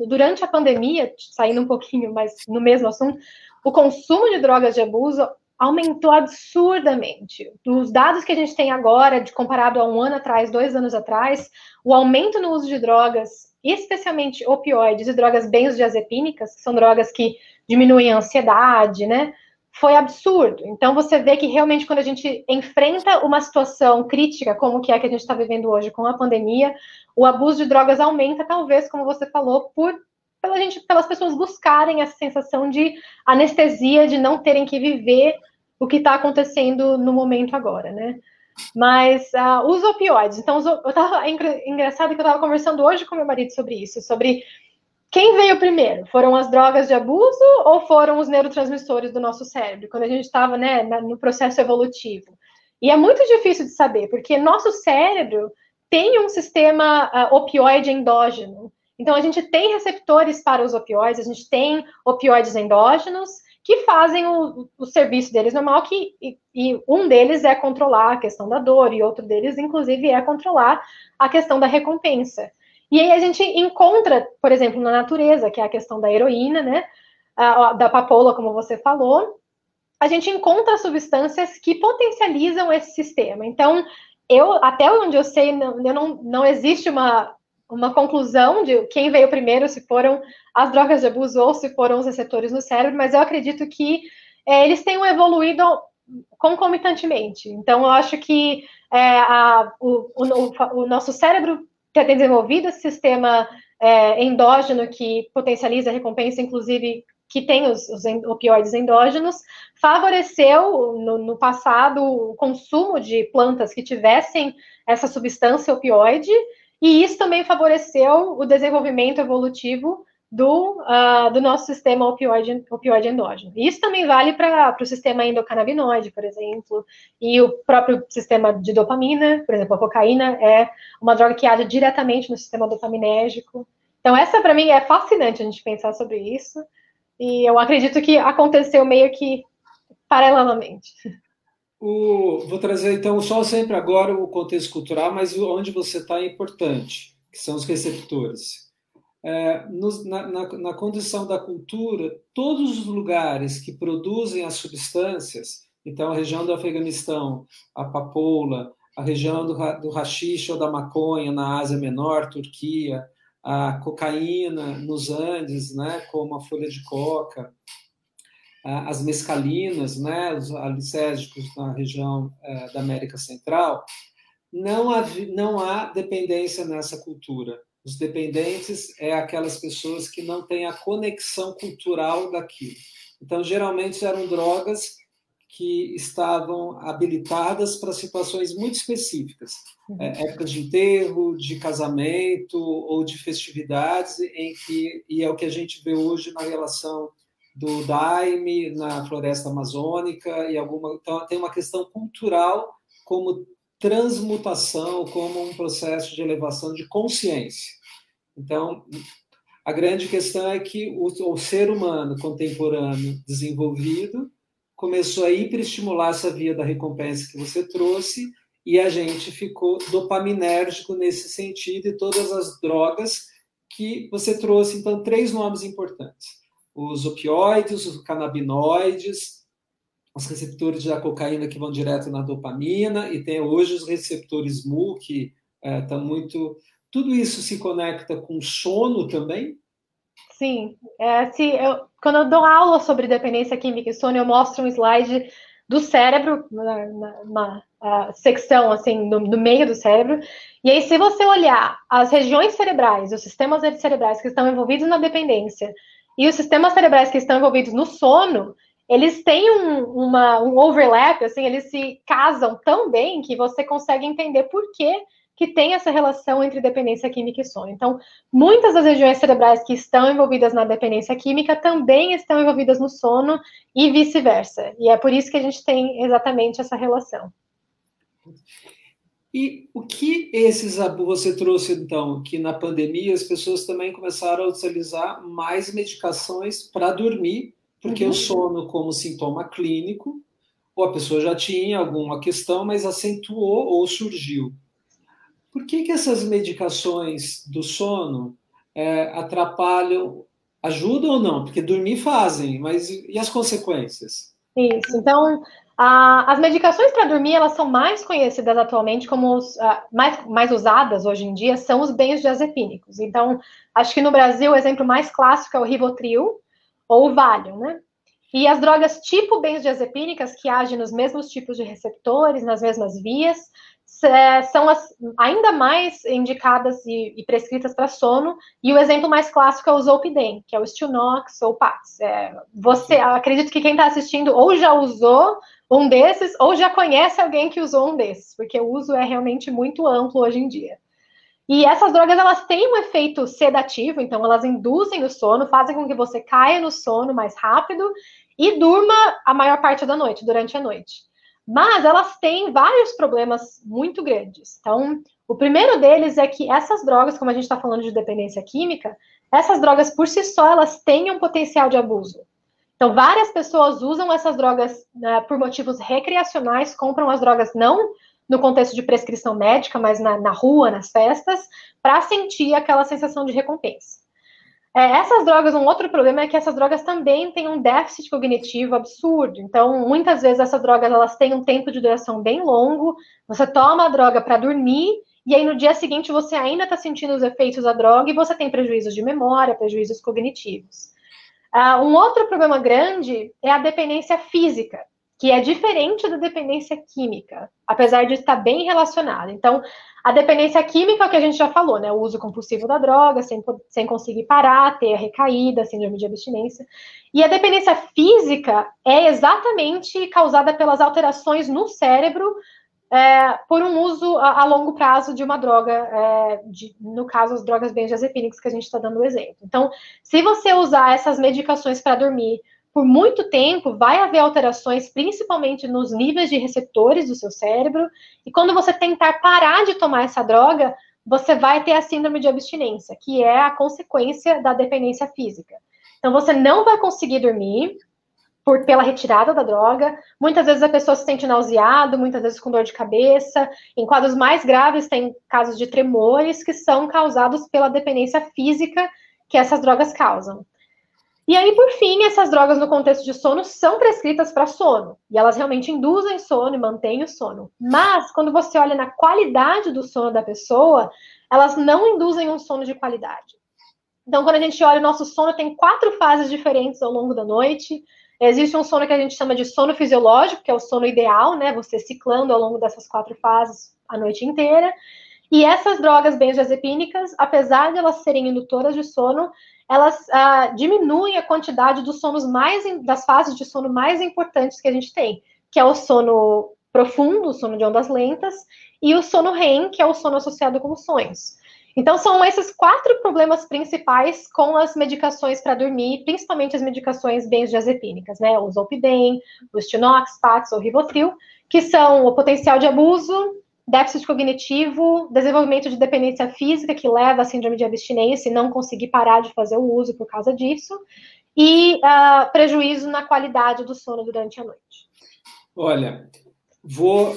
durante a pandemia, saindo um pouquinho mais no mesmo assunto, o consumo de drogas de abuso aumentou absurdamente. Dos dados que a gente tem agora, de comparado a um ano atrás, dois anos atrás, o aumento no uso de drogas, especialmente opioides e drogas benzodiazepínicas, que são drogas que diminuem a ansiedade, né? Foi absurdo. Então você vê que realmente quando a gente enfrenta uma situação crítica, como que é que a gente está vivendo hoje com a pandemia, o abuso de drogas aumenta, talvez, como você falou, por pela gente, pelas pessoas buscarem essa sensação de anestesia, de não terem que viver o que está acontecendo no momento agora, né? Mas uh, os opioides, então os, eu tava engraçado que eu estava conversando hoje com meu marido sobre isso, sobre quem veio primeiro? Foram as drogas de abuso ou foram os neurotransmissores do nosso cérebro, quando a gente estava né, no processo evolutivo? E é muito difícil de saber, porque nosso cérebro tem um sistema uh, opioide endógeno. Então, a gente tem receptores para os opioides, a gente tem opioides endógenos que fazem o, o serviço deles normal, que, e, e, um deles é controlar a questão da dor, e outro deles, inclusive, é controlar a questão da recompensa. E aí a gente encontra, por exemplo, na natureza, que é a questão da heroína, né? Da papoula, como você falou, a gente encontra substâncias que potencializam esse sistema. Então, eu, até onde eu sei, não, não, não existe uma, uma conclusão de quem veio primeiro, se foram as drogas de abuso ou se foram os receptores no cérebro, mas eu acredito que é, eles tenham evoluído concomitantemente. Então, eu acho que é, a, o, o, o, nosso cérebro tem desenvolvido esse sistema é, endógeno que potencializa a recompensa, inclusive que tem os, os opioides endógenos, favoreceu no, no, passado o consumo de plantas que tivessem essa substância opioide, e isso também favoreceu o desenvolvimento evolutivo do, uh, do nosso sistema opioide, opioide endógeno. Isso também vale para o sistema endocannabinoide, por exemplo, e o próprio sistema de dopamina, por exemplo, a cocaína é uma droga que age diretamente no sistema dopaminérgico. Então, essa para mim é fascinante a gente pensar sobre isso. E eu acredito que aconteceu meio que paralelamente. O, vou trazer então só sempre agora o contexto cultural, mas onde você está é importante, que são os receptores. É, na, na, na, condição da cultura, todos os lugares que produzem as substâncias, então a região do Afeganistão, a papoula, a região do, do rachixe ou da maconha na Ásia Menor, Turquia, a cocaína nos Andes, né, como a folha de coca, as mescalinas, né, os alicérgicos na região é, da América Central, não há, não há dependência nessa cultura. Os dependentes é aquelas pessoas que não têm a conexão cultural daquilo. Então, geralmente eram drogas que estavam habilitadas para situações muito específicas, é, épocas de enterro, de casamento ou de festividades, em que e é o que a gente vê hoje na relação do Daime na floresta amazônica e alguma então tem uma questão cultural como transmutação, como um processo de elevação de consciência. Então, a grande questão é que o, o ser humano contemporâneo desenvolvido começou a hiperestimular essa via da recompensa que você trouxe e a gente ficou dopaminérgico nesse sentido e todas as drogas que você trouxe. Então, três nomes importantes: os opioides, os canabinoides, os receptores da cocaína que vão direto na dopamina e tem hoje os receptores MU que está é, muito. Tudo isso se conecta com sono também? Sim, é, se eu, quando eu dou aula sobre dependência química e sono, eu mostro um slide do cérebro, na, na, na secção assim, no, no, meio do cérebro. E aí, se você olhar as regiões cerebrais, os sistemas cerebrais que estão envolvidos na dependência e os sistemas cerebrais que estão envolvidos no sono, eles têm um, uma, um overlap, assim, eles se casam tão bem que você consegue entender por que que tem essa relação entre dependência química e sono. Então, muitas das regiões cerebrais que estão envolvidas na dependência química também estão envolvidas no sono e vice-versa. E é por isso que a gente tem exatamente essa relação. E o que esses você trouxe então que na pandemia as pessoas também começaram a utilizar mais medicações para dormir, porque uhum. o sono como sintoma clínico, ou a pessoa já tinha alguma questão, mas acentuou ou surgiu. Por que, que essas medicações do sono é, atrapalham, ajudam ou não? Porque dormir fazem, mas e as consequências? Isso, então as medicações para dormir elas são mais conhecidas atualmente como os, mais, mais usadas hoje em dia são os benzodiazepínicos. Então, acho que no Brasil o exemplo mais clássico é o Rivotril ou Valium, né? E as drogas tipo benzodiazepínicas que agem nos mesmos tipos de receptores, nas mesmas vias, são as ainda mais indicadas e, e prescritas para sono, e o exemplo mais clássico é o Zolpidem, que é o Stilnox ou Pax. É, você, acredito que quem está assistindo ou já usou um desses, ou já conhece alguém que usou um desses, porque o uso é realmente muito amplo hoje em dia. E essas drogas, elas têm um efeito sedativo, então elas induzem o sono, fazem com que você caia no sono mais rápido e durma a maior parte da noite, durante a noite. Mas elas têm vários problemas muito grandes. Então, o primeiro deles é que essas drogas, como a gente está falando de dependência química, essas drogas por si só elas têm um potencial de abuso. Então, várias pessoas usam essas drogas né, por motivos recreacionais, compram as drogas não no contexto de prescrição médica, mas na, na rua, nas festas, para sentir aquela sensação de recompensa. É, essas drogas, um outro problema é que essas drogas também têm um déficit cognitivo absurdo. Então, muitas vezes essas drogas elas têm um tempo de duração bem longo. Você toma a droga para dormir e aí no dia seguinte você ainda está sentindo os efeitos da droga e você tem prejuízos de memória, prejuízos cognitivos. Uh, um outro problema grande é a dependência física que é diferente da dependência química, apesar de estar bem relacionada. Então, a dependência química é o que a gente já falou, né? O uso compulsivo da droga, sem, sem conseguir parar, ter a recaída, síndrome de abstinência. E a dependência física é exatamente causada pelas alterações no cérebro é, por um uso a, a, longo prazo de uma droga, é, de, no caso, as drogas benzodiazepínicas que a gente está dando o exemplo. Então, se você usar essas medicações para dormir por muito tempo vai haver alterações, principalmente nos níveis de receptores do seu cérebro, e quando você tentar parar de tomar essa droga, você vai ter a síndrome de abstinência, que é a consequência da dependência física. Então, você não vai conseguir dormir por, pela retirada da droga. Muitas vezes a pessoa se sente nauseado, muitas vezes com dor de cabeça. Em quadros mais graves, tem casos de tremores que são causados pela dependência física que essas drogas causam. E aí, por fim, essas drogas no contexto de sono são prescritas para sono. E elas realmente induzem sono e mantêm o sono. Mas, quando você olha na qualidade do sono da pessoa, elas não induzem um sono de qualidade. Então, quando a gente olha o nosso sono, tem quatro fases diferentes ao longo da noite. Existe um sono que a gente chama de sono fisiológico, que é o sono ideal, né? Você ciclando ao longo dessas quatro fases a noite inteira. E essas drogas benzodiazepínicas, apesar de elas serem indutoras de sono, elas ah, diminuem a quantidade dos sonos mais das fases de sono mais importantes que a gente tem, que é o sono profundo, o sono de ondas lentas, e o sono REM, que é o sono associado com sonhos. Então, são esses quatro problemas principais com as medicações para dormir, principalmente as medicações benzodiazepínicas, né? O Zolpidem, o Stinox, Pax ou Rivotril, que são o potencial de abuso, déficit cognitivo, desenvolvimento de dependência física, que leva à síndrome de abstinência e não conseguir parar de fazer o uso por causa disso, e uh, prejuízo na qualidade do sono durante a noite. Olha, vou.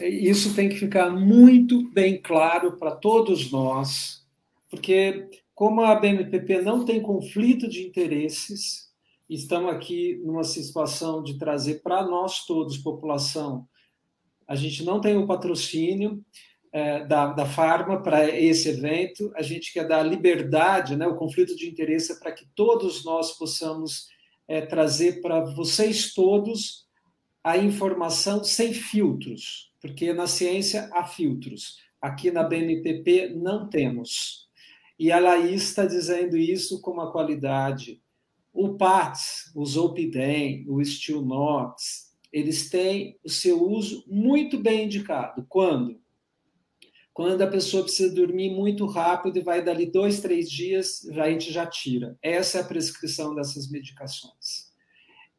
Isso tem que ficar muito bem claro para todos nós, porque como a BMPP não tem conflito de interesses, estamos aqui numa situação de trazer para nós todos, população, a gente não tem o patrocínio é, da, da Farma para esse evento, a gente quer dar liberdade, né, o conflito de interesse para que todos nós possamos é, trazer para vocês todos a informação sem filtros, porque na ciência há filtros. Aqui na BNPP não temos. E a Laís está dizendo isso com uma qualidade. O PATS, o Zolpidem, o Stilnox, eles têm o seu uso muito bem indicado. Quando? Quando a pessoa precisa dormir muito rápido e vai dali dois, três dias, a gente já tira. Essa é a prescrição dessas medicações.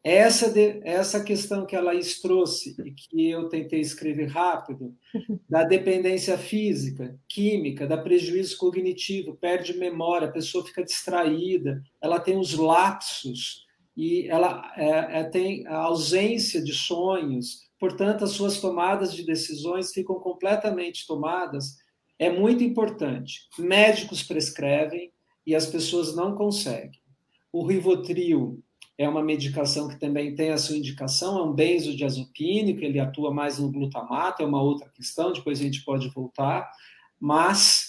Essa, de, essa questão que a Laís trouxe e que eu tentei escrever rápido, *laughs* da dependência física, química, da prejuízo cognitivo, perde memória, a pessoa fica distraída, ela tem os lapsos, e ela é, é, tem a ausência de sonhos, portanto, as suas tomadas de decisões ficam completamente tomadas. É muito importante. Médicos prescrevem e as pessoas não conseguem. O Rivotril é uma medicação que também tem a sua indicação, é um benzodiazepínico, ele atua mais no glutamato, é uma outra questão, depois a gente pode voltar, mas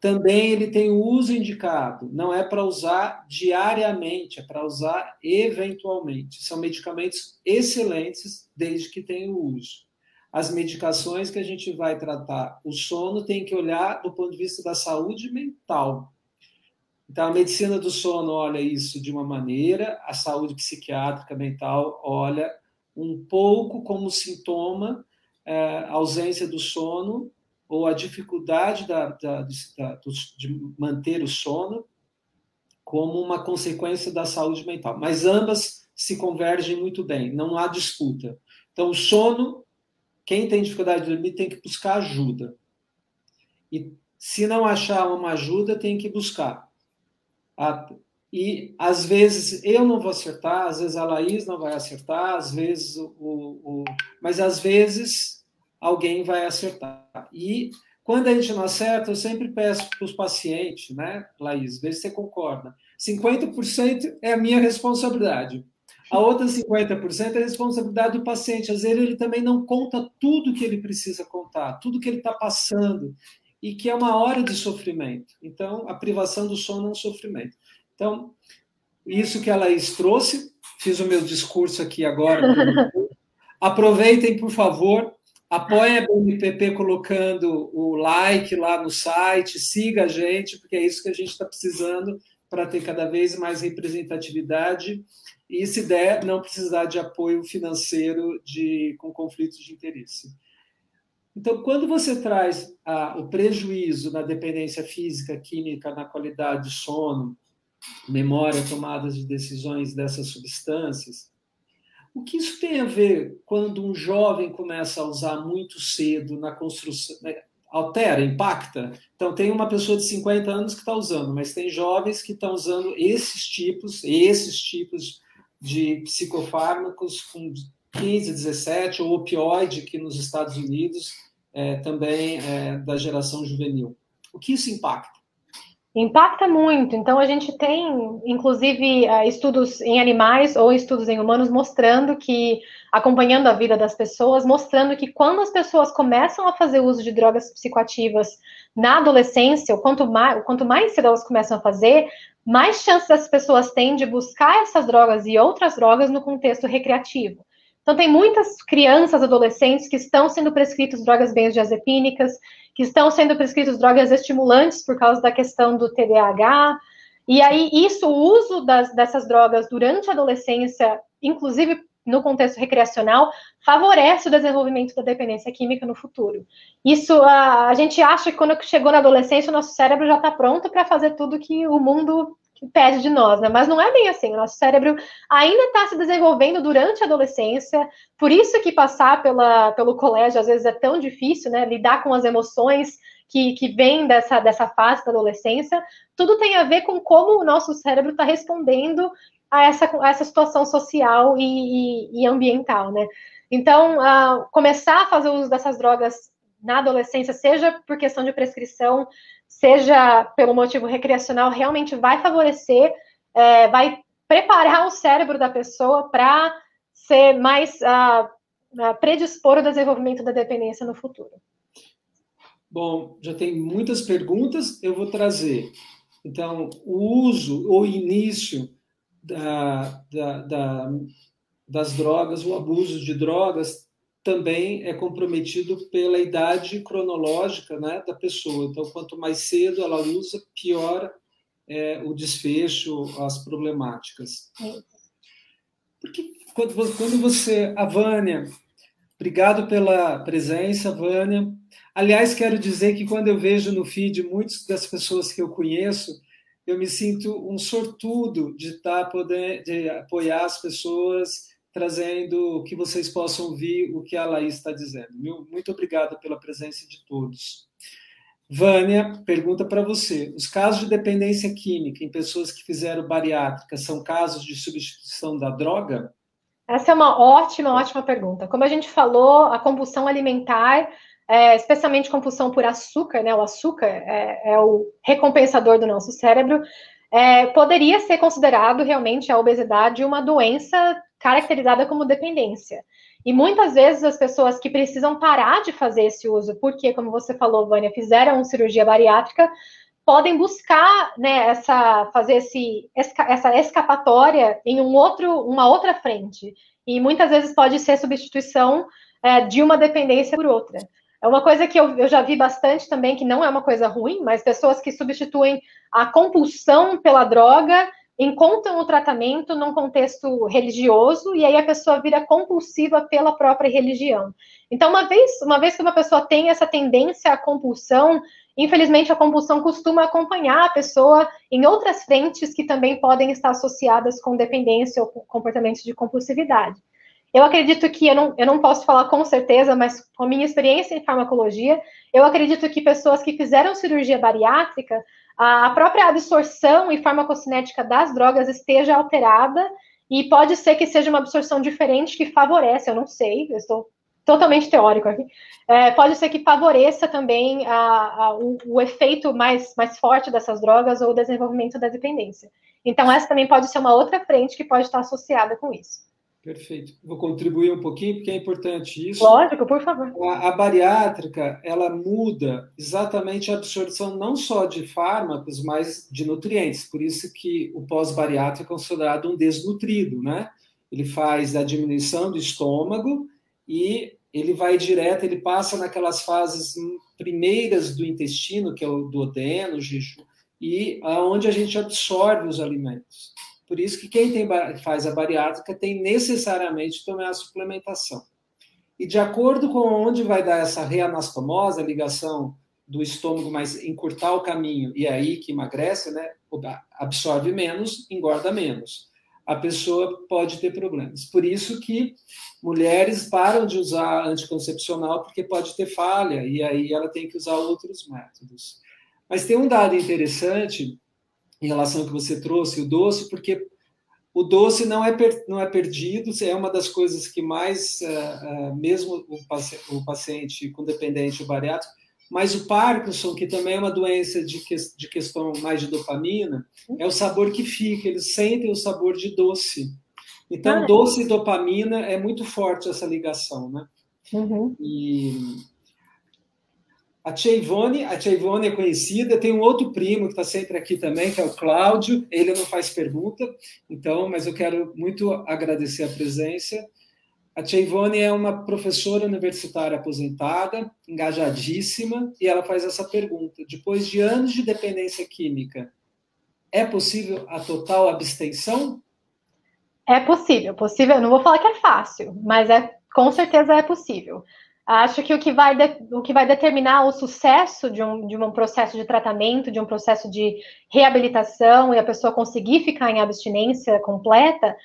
também ele tem o uso indicado, não é para usar diariamente, é para usar eventualmente. São medicamentos excelentes desde que tenham uso. As medicações que a gente vai tratar, o sono tem que olhar do ponto de vista da saúde mental. Então, a medicina do sono olha isso de uma maneira, a saúde psiquiátrica mental olha um pouco como sintoma, é, ausência do sono ou a dificuldade da, da, da, de manter o sono como uma consequência da saúde mental. Mas ambas se convergem muito bem, não há disputa. Então, o sono, quem tem dificuldade de dormir tem que buscar ajuda. E se não achar uma ajuda, tem que buscar. E às vezes eu não vou acertar, às vezes a Laís não vai acertar, às vezes o, o mas às vezes alguém vai acertar. E quando a gente não acerta, eu sempre peço para os pacientes, né, Laís, vê se você concorda. 50% é a minha responsabilidade. A outra 50% é a responsabilidade do paciente. Às vezes ele também não conta tudo que ele precisa contar, tudo que ele está passando, e que é uma hora de sofrimento. Então, a privação do sono é um sofrimento. Então, isso que a Laís trouxe, fiz o meu discurso aqui agora. *laughs* Aproveitem, por favor, apoiem a BNPP colocando o like lá no site, siga a gente, porque é isso que a gente está precisando para ter cada vez mais representatividade e, se der, não precisar de apoio financeiro de, com conflitos de interesse. Então, quando você traz o prejuízo na dependência física, química, na qualidade de sono, memória, tomadas de decisões dessas substâncias, o que isso tem a ver quando um jovem começa a usar muito cedo na construção, né, altera, impacta. Então, tem uma pessoa de 50 anos que está usando, mas tem jovens que estão usando esses tipos, esses tipos de psicofármacos com 15, 17, ou opioide, que nos Estados Unidos é, também é, da geração juvenil. O que isso impacta? Impacta muito. Então, a gente tem, inclusive, é, estudos em animais ou estudos em humanos mostrando que, acompanhando a vida das pessoas, mostrando que quando as pessoas começam a fazer uso de drogas psicoativas na adolescência, quanto mais, quanto mais cedo elas começam a fazer, mais chances as pessoas têm de buscar essas drogas e outras drogas no contexto recreativo. Então, tem muitas crianças, adolescentes que estão sendo prescritos drogas benzodiazepínicas, que estão sendo prescritos drogas estimulantes por causa da questão do TDAH. E aí, isso, o uso das, dessas drogas durante a adolescência, inclusive no contexto recreacional, favorece o desenvolvimento da dependência química no futuro. Isso, a, a gente acha que quando chegou na adolescência, o nosso cérebro já está pronto para fazer tudo que o mundo pede de nós, né? Mas não é bem assim. O nosso cérebro ainda está se desenvolvendo durante a adolescência, por isso que passar pela, pelo colégio às vezes é tão difícil, né? Lidar com as emoções que, que vêm dessa, dessa fase da adolescência. Tudo tem a ver com como o nosso cérebro está respondendo a essa, a essa situação social e, e, e ambiental, né? Então, uh, começar a fazer uso dessas drogas na adolescência, seja por questão de prescrição, seja pelo motivo recreacional, realmente vai favorecer, é, vai preparar o cérebro da pessoa para ser mais uh, predispor o desenvolvimento da dependência no futuro. Bom, já tem muitas perguntas, eu vou trazer. Então, o uso ou início da, da, da, das drogas, o abuso de drogas, também é comprometido pela idade cronológica né, da pessoa. Então, quanto mais cedo ela usa, pior é o desfecho, as problemáticas. Porque quando, quando você. A Vânia, obrigado pela presença, Vânia. Aliás, quero dizer que quando eu vejo no feed muitas das pessoas que eu conheço, eu me sinto um sortudo de tá poder de apoiar as pessoas trazendo que vocês possam ouvir o que a Laís está dizendo. Muito obrigado pela presença de todos. Vânia, pergunta para você: os casos de dependência química em pessoas que fizeram bariátrica são casos de substituição da droga? Essa é uma ótima, ótima pergunta. Como a gente falou, a compulsão alimentar, é, especialmente compulsão por açúcar, né? O açúcar é, é o recompensador do nosso cérebro. É, poderia ser considerado realmente a obesidade uma doença caracterizada como dependência. E muitas vezes as pessoas que precisam parar de fazer esse uso, porque, como você falou, Vânia, fizeram cirurgia bariátrica, podem buscar né, essa, fazer esse, essa escapatória em um outro, uma outra frente. E muitas vezes pode ser substituição é, de uma dependência por outra. É uma coisa que eu, eu já vi bastante também, que não é uma coisa ruim, mas pessoas que substituem a compulsão pela droga encontram o tratamento num contexto religioso e aí a pessoa vira compulsiva pela própria religião. Então, uma vez, uma vez que uma pessoa tem essa tendência à compulsão, infelizmente a compulsão costuma acompanhar a pessoa em outras frentes que também podem estar associadas com dependência ou comportamentos de compulsividade. Eu acredito que, eu não, eu não posso falar com certeza, mas com a minha experiência em farmacologia, eu acredito que pessoas que fizeram cirurgia bariátrica a própria absorção e farmacocinética das drogas esteja alterada e pode ser que seja uma absorção diferente que favorece, eu não sei, eu estou totalmente teórico aqui, é, pode ser que favoreça também a, a, o, o, efeito mais, mais forte dessas drogas ou o desenvolvimento da dependência. Então, essa também pode ser uma outra frente que pode estar associada com isso. Perfeito. Vou contribuir um pouquinho, porque é importante isso. Lógico, por favor. A, a, bariátrica, ela muda exatamente a absorção não só de fármacos, mas de nutrientes. Por isso que o pós-bariátrico é considerado um desnutrido, né? Ele faz a diminuição do estômago e ele vai direto, ele passa naquelas fases primeiras do intestino, que é o duodeno, o jejum, e aonde a gente absorve os alimentos. Por isso que quem tem, faz a bariátrica tem necessariamente que tomar a suplementação. E de acordo com onde vai dar essa reanastomose, a ligação do estômago, mas encurtar o caminho, e é aí que emagrece, né? Absorve menos, engorda menos. A pessoa pode ter problemas. Por isso que mulheres param de usar anticoncepcional porque pode ter falha, e aí ela tem que usar outros métodos. Mas tem um dado interessante em relação ao que você trouxe, o doce, porque o doce não é, per, não é perdido, é uma das coisas que mais, uh, uh, mesmo o, paciente, o paciente com dependente bariátrico, mas o Parkinson, que também é uma doença de, que, de questão mais de dopamina, é o sabor que fica, eles sentem o sabor de doce. Então, ah, doce e dopamina é muito forte essa ligação, né? Uhum. E a Tia Ivone, a Tia Ivone é conhecida, tem um outro primo que está sempre aqui também, que é o Cláudio, ele não faz pergunta, então, mas eu quero muito agradecer a presença. A Tia Ivone é uma professora universitária aposentada, engajadíssima, e ela faz essa pergunta: depois de anos de dependência química, é possível a total abstenção? É possível, possível. Eu não vou falar que é fácil, mas é com certeza é possível. Acho que o que vai, de, o que vai determinar o sucesso de um, de um processo de tratamento, de um processo de reabilitação e a pessoa conseguir ficar em abstinência completa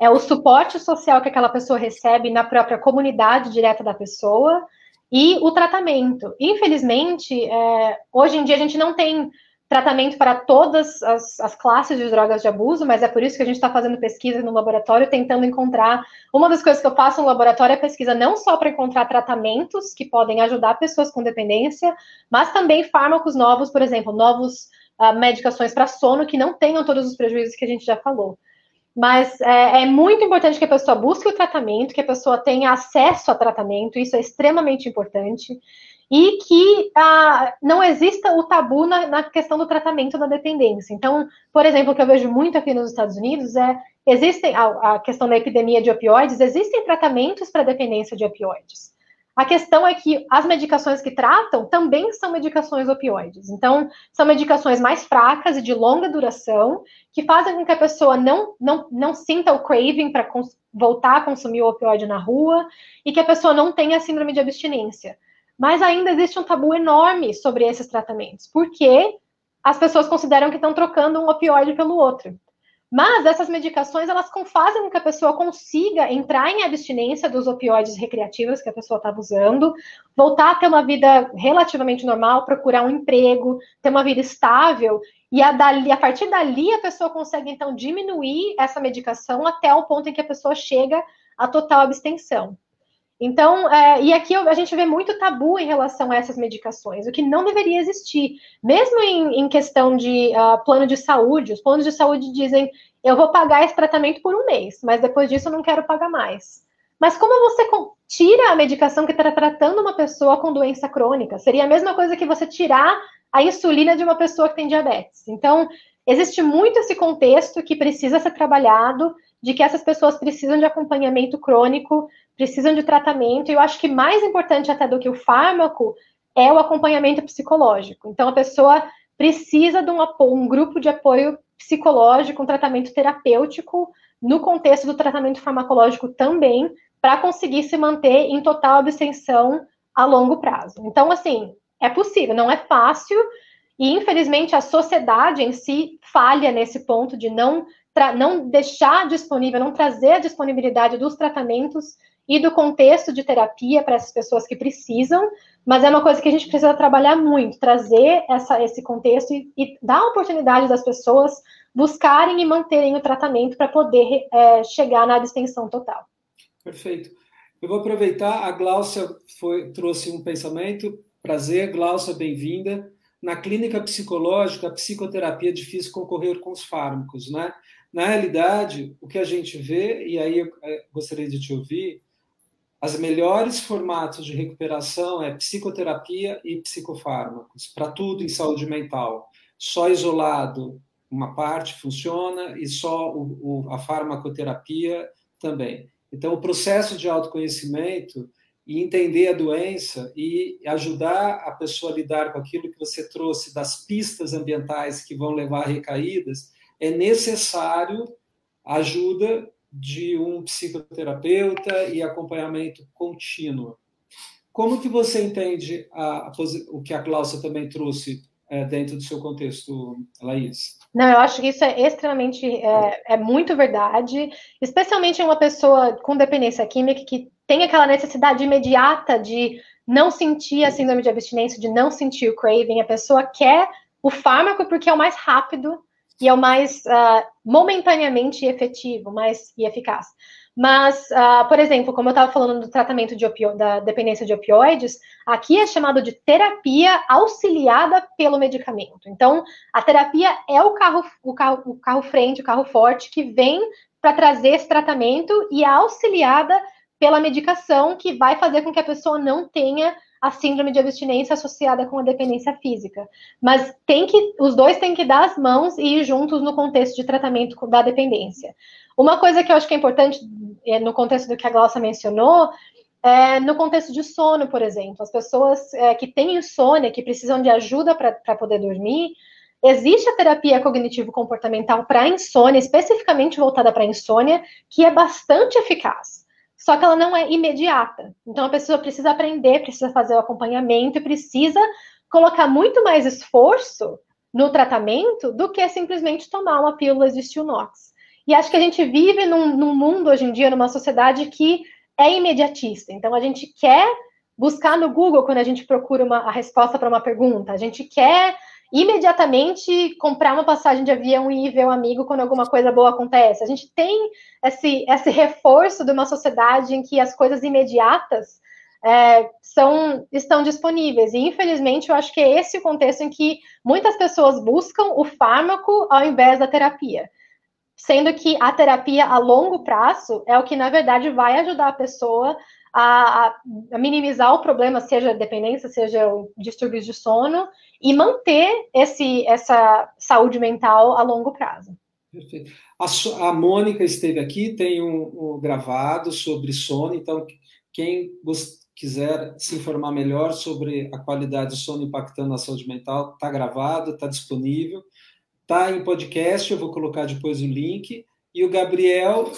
é o suporte social que aquela pessoa recebe na própria comunidade direta da pessoa e o tratamento. Infelizmente, é, hoje em dia a gente não tem tratamento para todas as, as, classes de drogas de abuso, mas é por isso que a gente está fazendo pesquisa no laboratório, tentando encontrar. Uma das coisas que eu faço no laboratório é pesquisa não só para encontrar tratamentos que podem ajudar pessoas com dependência, mas também fármacos novos, por exemplo, novos uh, medicações para sono que não tenham todos os prejuízos que a gente já falou. Mas é, é, muito importante que a pessoa busque o tratamento, que a pessoa tenha acesso a tratamento, isso é extremamente importante e que ah, não exista o tabu na, na, questão do tratamento da dependência. Então, por exemplo, o que eu vejo muito aqui nos Estados Unidos é existem a, a questão da epidemia de opioides, existem tratamentos para dependência de opioides. A questão é que as medicações que tratam também são medicações opioides. Então, são medicações mais fracas e de longa duração, que fazem com que a pessoa não, não, não sinta o craving para voltar a consumir o opioide na rua e que a pessoa não tenha síndrome de abstinência. Mas ainda existe um tabu enorme sobre esses tratamentos, porque as pessoas consideram que estão trocando um opioide pelo outro. Mas essas medicações, elas fazem com que a pessoa consiga entrar em abstinência dos opioides recreativos que a pessoa estava usando, voltar a ter uma vida relativamente normal, procurar um emprego, ter uma vida estável, e a, dali, a partir dali a pessoa consegue, então, diminuir essa medicação até o ponto em que a pessoa chega à total abstenção. Então, é, e aqui a gente vê muito tabu em relação a essas medicações, o que não deveria existir. Mesmo em, em questão de uh, plano de saúde, os planos de saúde dizem: eu vou pagar esse tratamento por um mês, mas depois disso eu não quero pagar mais. Mas como você tira a medicação que está tratando uma pessoa com doença crônica? Seria a mesma coisa que você tirar a insulina de uma pessoa que tem diabetes. Então, existe muito esse contexto que precisa ser trabalhado, de que essas pessoas precisam de acompanhamento crônico precisam de tratamento, e eu acho que mais importante até do que o fármaco é o acompanhamento psicológico. Então, a pessoa precisa de um, apoio, um grupo de apoio psicológico, um tratamento terapêutico, no contexto do tratamento farmacológico também, para conseguir se manter em total abstenção a longo prazo. Então, assim, é possível, não é fácil, e infelizmente a sociedade em si falha nesse ponto de não, não deixar disponível, não trazer a disponibilidade dos tratamentos e do contexto de terapia para essas pessoas que precisam, mas é uma coisa que a gente precisa trabalhar muito, trazer essa, esse contexto e, e dar a oportunidade das pessoas buscarem e manterem o tratamento para poder é, chegar na distensão total. Perfeito. Eu vou aproveitar, a Gláucia foi, trouxe um pensamento. Prazer, Gláucia, bem-vinda. Na clínica psicológica, a psicoterapia é difícil concorrer com os fármacos, né? Na realidade, o que a gente vê, e aí eu é, gostaria de te ouvir, as melhores formatos de recuperação é psicoterapia e psicofármacos, para tudo em saúde mental. Só isolado uma parte funciona e só o, o, a farmacoterapia também. Então, o processo de autoconhecimento e entender a doença e ajudar a pessoa a lidar com aquilo que você trouxe das pistas ambientais que vão levar a recaídas, é necessário ajuda de um psicoterapeuta e acompanhamento contínuo. Como que você entende a, a, o que a Cláudia também trouxe é, dentro do seu contexto, Laís? Não, eu acho que isso é extremamente, é, é, muito verdade, especialmente em uma pessoa com dependência química que tem aquela necessidade imediata de não sentir a síndrome de abstinência, de não sentir o craving. A pessoa quer o fármaco porque é o mais rápido e é o mais uh, momentaneamente efetivo, mais e eficaz. Mas, uh, por exemplo, como eu estava falando do tratamento de opio da dependência de opioides, aqui é chamado de terapia auxiliada pelo medicamento. Então, a terapia é o carro, o carro, o carro frente, o carro forte que vem para trazer esse tratamento e é auxiliada pela medicação que vai fazer com que a pessoa não tenha a síndrome de abstinência associada com a dependência física. Mas tem que, os dois têm que dar as mãos e ir juntos no contexto de tratamento da dependência. Uma coisa que eu acho que é importante é, no contexto do que a Glaucia mencionou, é, no contexto de sono, por exemplo, as pessoas é, que têm insônia, que precisam de ajuda para poder dormir, existe a terapia cognitivo-comportamental para insônia, especificamente voltada para insônia, que é bastante eficaz só que ela não é imediata. Então a pessoa precisa aprender, precisa fazer o acompanhamento e precisa colocar muito mais esforço no tratamento do que simplesmente tomar uma pílula de Stilnox. E acho que a gente vive num, num mundo hoje em dia, numa sociedade que é imediatista. Então a gente quer buscar no Google quando a gente procura uma, a resposta para uma pergunta. A gente quer imediatamente comprar uma passagem de avião e ir ver um amigo quando alguma coisa boa acontece. A gente tem esse, esse reforço de uma sociedade em que as coisas imediatas é, são, estão disponíveis. E, infelizmente, eu acho que é esse o contexto em que muitas pessoas buscam o fármaco ao invés da terapia. Sendo que a terapia a longo prazo é o que, na verdade, vai ajudar a pessoa a, a minimizar o problema, seja dependência, seja distúrbios de sono, e manter esse, essa saúde mental a longo prazo. Perfeito. A, a Mônica esteve aqui, tem um, um, gravado sobre sono, então quem quiser se informar melhor sobre a qualidade do sono impactando a saúde mental, está gravado, está disponível, está em podcast, eu vou colocar depois o link. E o Gabriel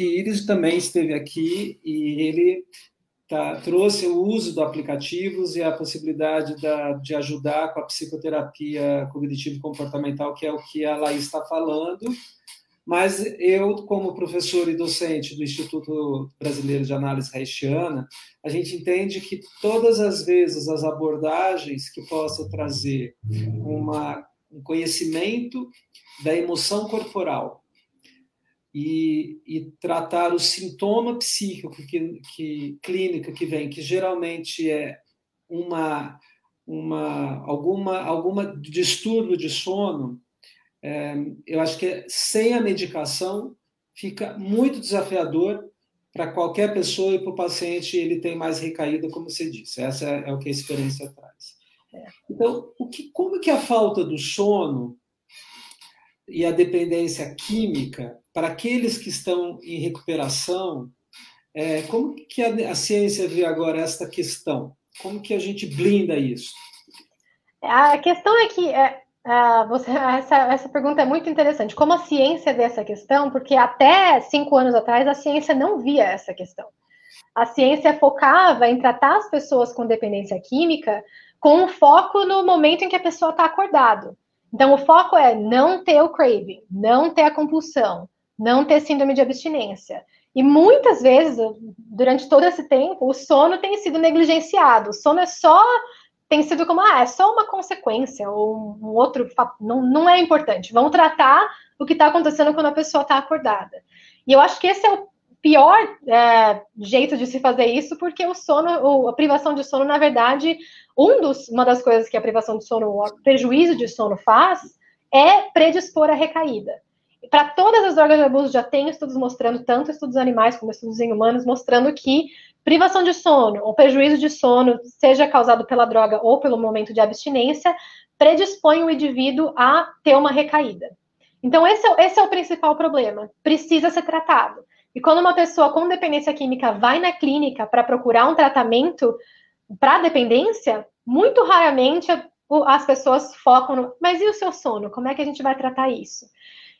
Pires também esteve aqui e ele tá, trouxe o uso de aplicativos e a possibilidade da, de ajudar com a psicoterapia cognitivo-comportamental, que é o que a Laís está falando. Mas eu, como professor e docente do Instituto Brasileiro de Análise Reichiana, a gente entende que todas as vezes as abordagens que possam trazer uma, um conhecimento da emoção corporal e, e tratar o sintoma psíquico que, que clínica que vem, que geralmente é uma uma alguma alguma distúrbio de sono, é, eu acho que sem a medicação fica muito desafiador para qualquer pessoa e para o paciente ele tem mais recaída, como você disse. Essa é, é o que a experiência traz. É. Então, o que, como que a falta do sono e a dependência química para aqueles que estão em recuperação, é, como que a, a, ciência vê agora esta questão? Como que a gente blinda isso? A questão é que é, você, essa, essa pergunta é muito interessante. Como a ciência vê essa questão? Porque até cinco anos atrás a ciência não via essa questão. A ciência focava em tratar as pessoas com dependência química com um foco no momento em que a pessoa está acordado. Então, o foco é não ter o craving, não ter a compulsão, não ter síndrome de abstinência. E muitas vezes, durante todo esse tempo, o sono tem sido negligenciado. O sono é só tem sido como, ah, é só uma consequência, ou um outro, não, não é importante. Vamos tratar o que está acontecendo quando a pessoa está acordada. E eu acho que esse é o pior é, jeito de se fazer isso, porque o sono, a privação de sono, na verdade, um dos, uma das coisas que a privação de sono, o prejuízo de sono faz, é predispor a recaída. Para todas as drogas de abuso, já tem estudos mostrando, tanto estudos animais como estudos em humanos, mostrando que privação de sono ou prejuízo de sono, seja causado pela droga ou pelo momento de abstinência, predispõe o indivíduo a ter uma recaída. Então, esse é, esse é o principal problema. Precisa ser tratado. E quando uma pessoa com dependência química vai na clínica para procurar um tratamento para dependência, muito raramente as pessoas focam no. Mas e o seu sono? Como é que a gente vai tratar isso?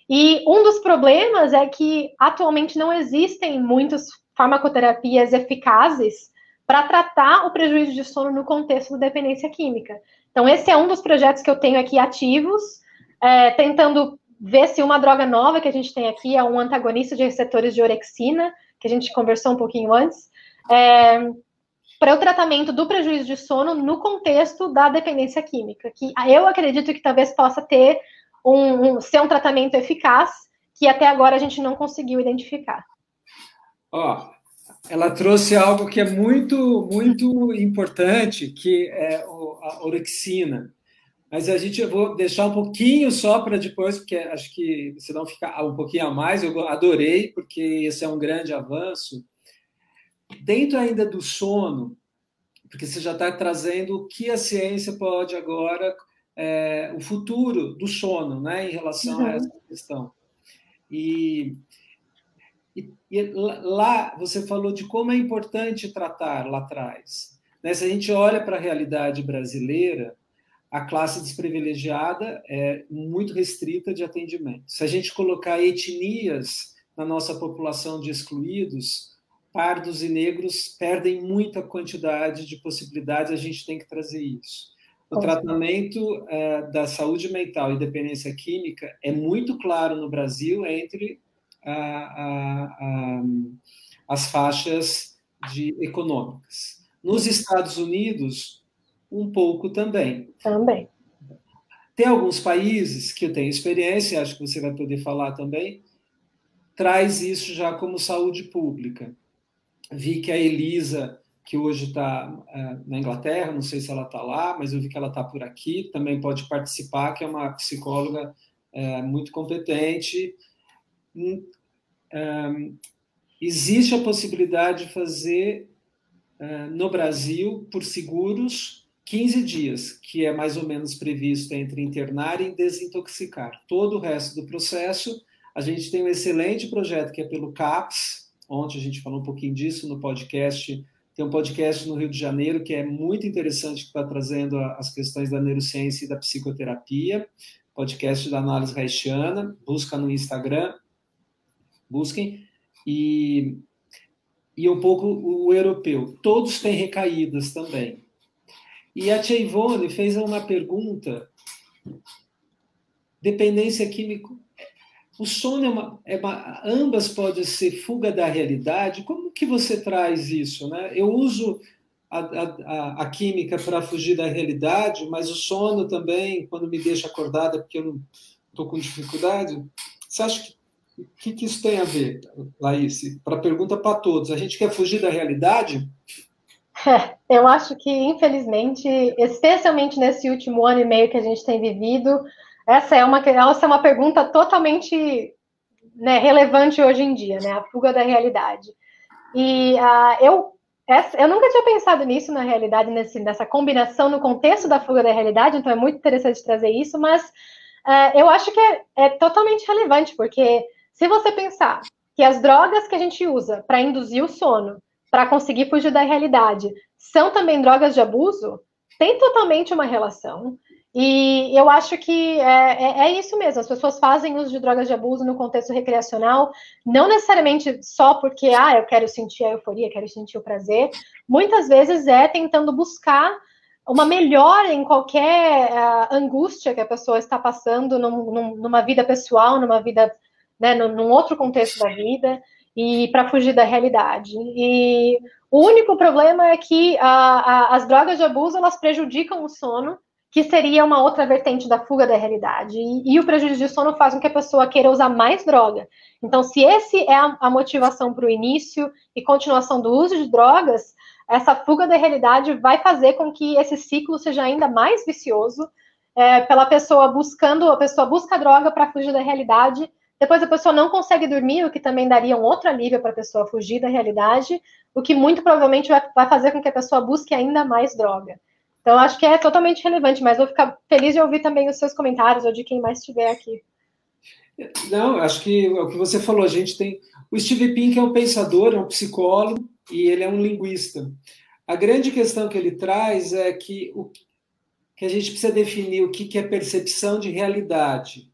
E um dos problemas é que atualmente não existem muitas farmacoterapias eficazes para tratar o prejuízo de sono no contexto da dependência química. Então, esse é um dos projetos que eu tenho aqui ativos, é, tentando ver se uma droga nova que a gente tem aqui é um antagonista de receptores de orexina, que a gente conversou um pouquinho antes, é, para o tratamento do prejuízo de sono no contexto da dependência química, que eu acredito que talvez possa ter um, um ser um tratamento eficaz, que até agora a gente não conseguiu identificar. Ó, ela trouxe algo que é muito, muito importante, que é a orexina. Mas a gente eu vou deixar um pouquinho só para depois, porque acho que senão fica um pouquinho a mais. Eu adorei, porque esse é um grande avanço. Dentro ainda do sono, porque você já está trazendo o que a ciência pode agora, é, o futuro do sono, né, em relação uhum. a essa questão. E, e, e, lá você falou de como é importante tratar lá atrás. Né? Se a gente olha para a realidade brasileira, a classe desprivilegiada é muito restrita de atendimento. Se a gente colocar etnias na nossa população de excluídos, pardos e negros perdem muita quantidade de possibilidades, a gente tem que trazer isso. O tratamento é, da saúde mental e dependência química é muito claro no Brasil entre a, a, a, as faixas de econômicas. Nos Estados Unidos, um pouco também. Também. Tem alguns países que eu tenho experiência, acho que você vai poder falar também, traz isso já como saúde pública. Vi que a Elisa, que hoje está é, na Inglaterra, não sei se ela está lá, mas eu vi que ela está por aqui, também pode participar, que é uma psicóloga é, muito competente. Hum, é, existe a possibilidade de fazer é, no Brasil, por seguros, 15 dias, que é mais ou menos previsto entre internar e desintoxicar. Todo o resto do processo, a gente tem um excelente projeto que é pelo CAPS, ontem a gente falou um pouquinho disso no podcast. Tem um podcast no Rio de Janeiro que é muito interessante, que está trazendo as questões da neurociência e da psicoterapia. Podcast da análise haitiana. Busca no Instagram, busquem. E, e um pouco o europeu. Todos têm recaídas também. E a Tia Ivone fez uma pergunta: dependência química. O sono é uma, é uma, ambas podem ser fuga da realidade. Como que você traz isso, né? Eu uso a, a, a química para fugir da realidade, mas o sono também, quando me deixa acordada porque eu não estou com dificuldade. Você acha que o que, que, isso tem a ver, Laís? Para pergunta para todos. A gente quer fugir da realidade? É, eu acho que, infelizmente, especialmente nesse último ano e meio que a gente tem vivido, essa é uma, essa é uma pergunta totalmente né, relevante hoje em dia, né? A fuga da realidade. E uh, eu, essa, eu nunca tinha pensado nisso na realidade, nesse, nessa combinação no contexto da fuga da realidade, então é muito interessante trazer isso, mas uh, eu acho que é, é totalmente relevante, porque se você pensar que as drogas que a gente usa para induzir o sono para conseguir fugir da realidade são também drogas de abuso, tem totalmente uma relação. E eu acho que é, é, é, isso mesmo, as pessoas fazem uso de drogas de abuso no contexto recreacional, não necessariamente só porque, ah, eu quero sentir a euforia, quero sentir o prazer, muitas vezes é tentando buscar uma melhora em qualquer uh, angústia que a pessoa está passando num, num, numa vida pessoal, numa vida, né, num, num outro contexto da vida. E para fugir da realidade. E o único problema é que a, a, as drogas de abuso elas prejudicam o sono, que seria uma outra vertente da fuga da realidade. E, e o prejuízo de sono faz com que a pessoa queira usar mais droga. Então, se esse é a, a motivação para o início e continuação do uso de drogas, essa fuga da realidade vai fazer com que esse ciclo seja ainda mais vicioso, é, pela pessoa buscando, a pessoa busca droga para fugir da realidade, depois a pessoa não consegue dormir, o que também daria um outro alívio para a pessoa fugir da realidade, o que muito provavelmente vai, fazer com que a pessoa busque ainda mais droga. Então, acho que é totalmente relevante, mas vou ficar feliz de ouvir também os seus comentários ou de quem mais estiver aqui. Não, acho que é o que você falou, a gente tem. O Steve Pink é um pensador, é um psicólogo e ele é um linguista. A grande questão que ele traz é que, o, que a gente precisa definir o que é percepção de realidade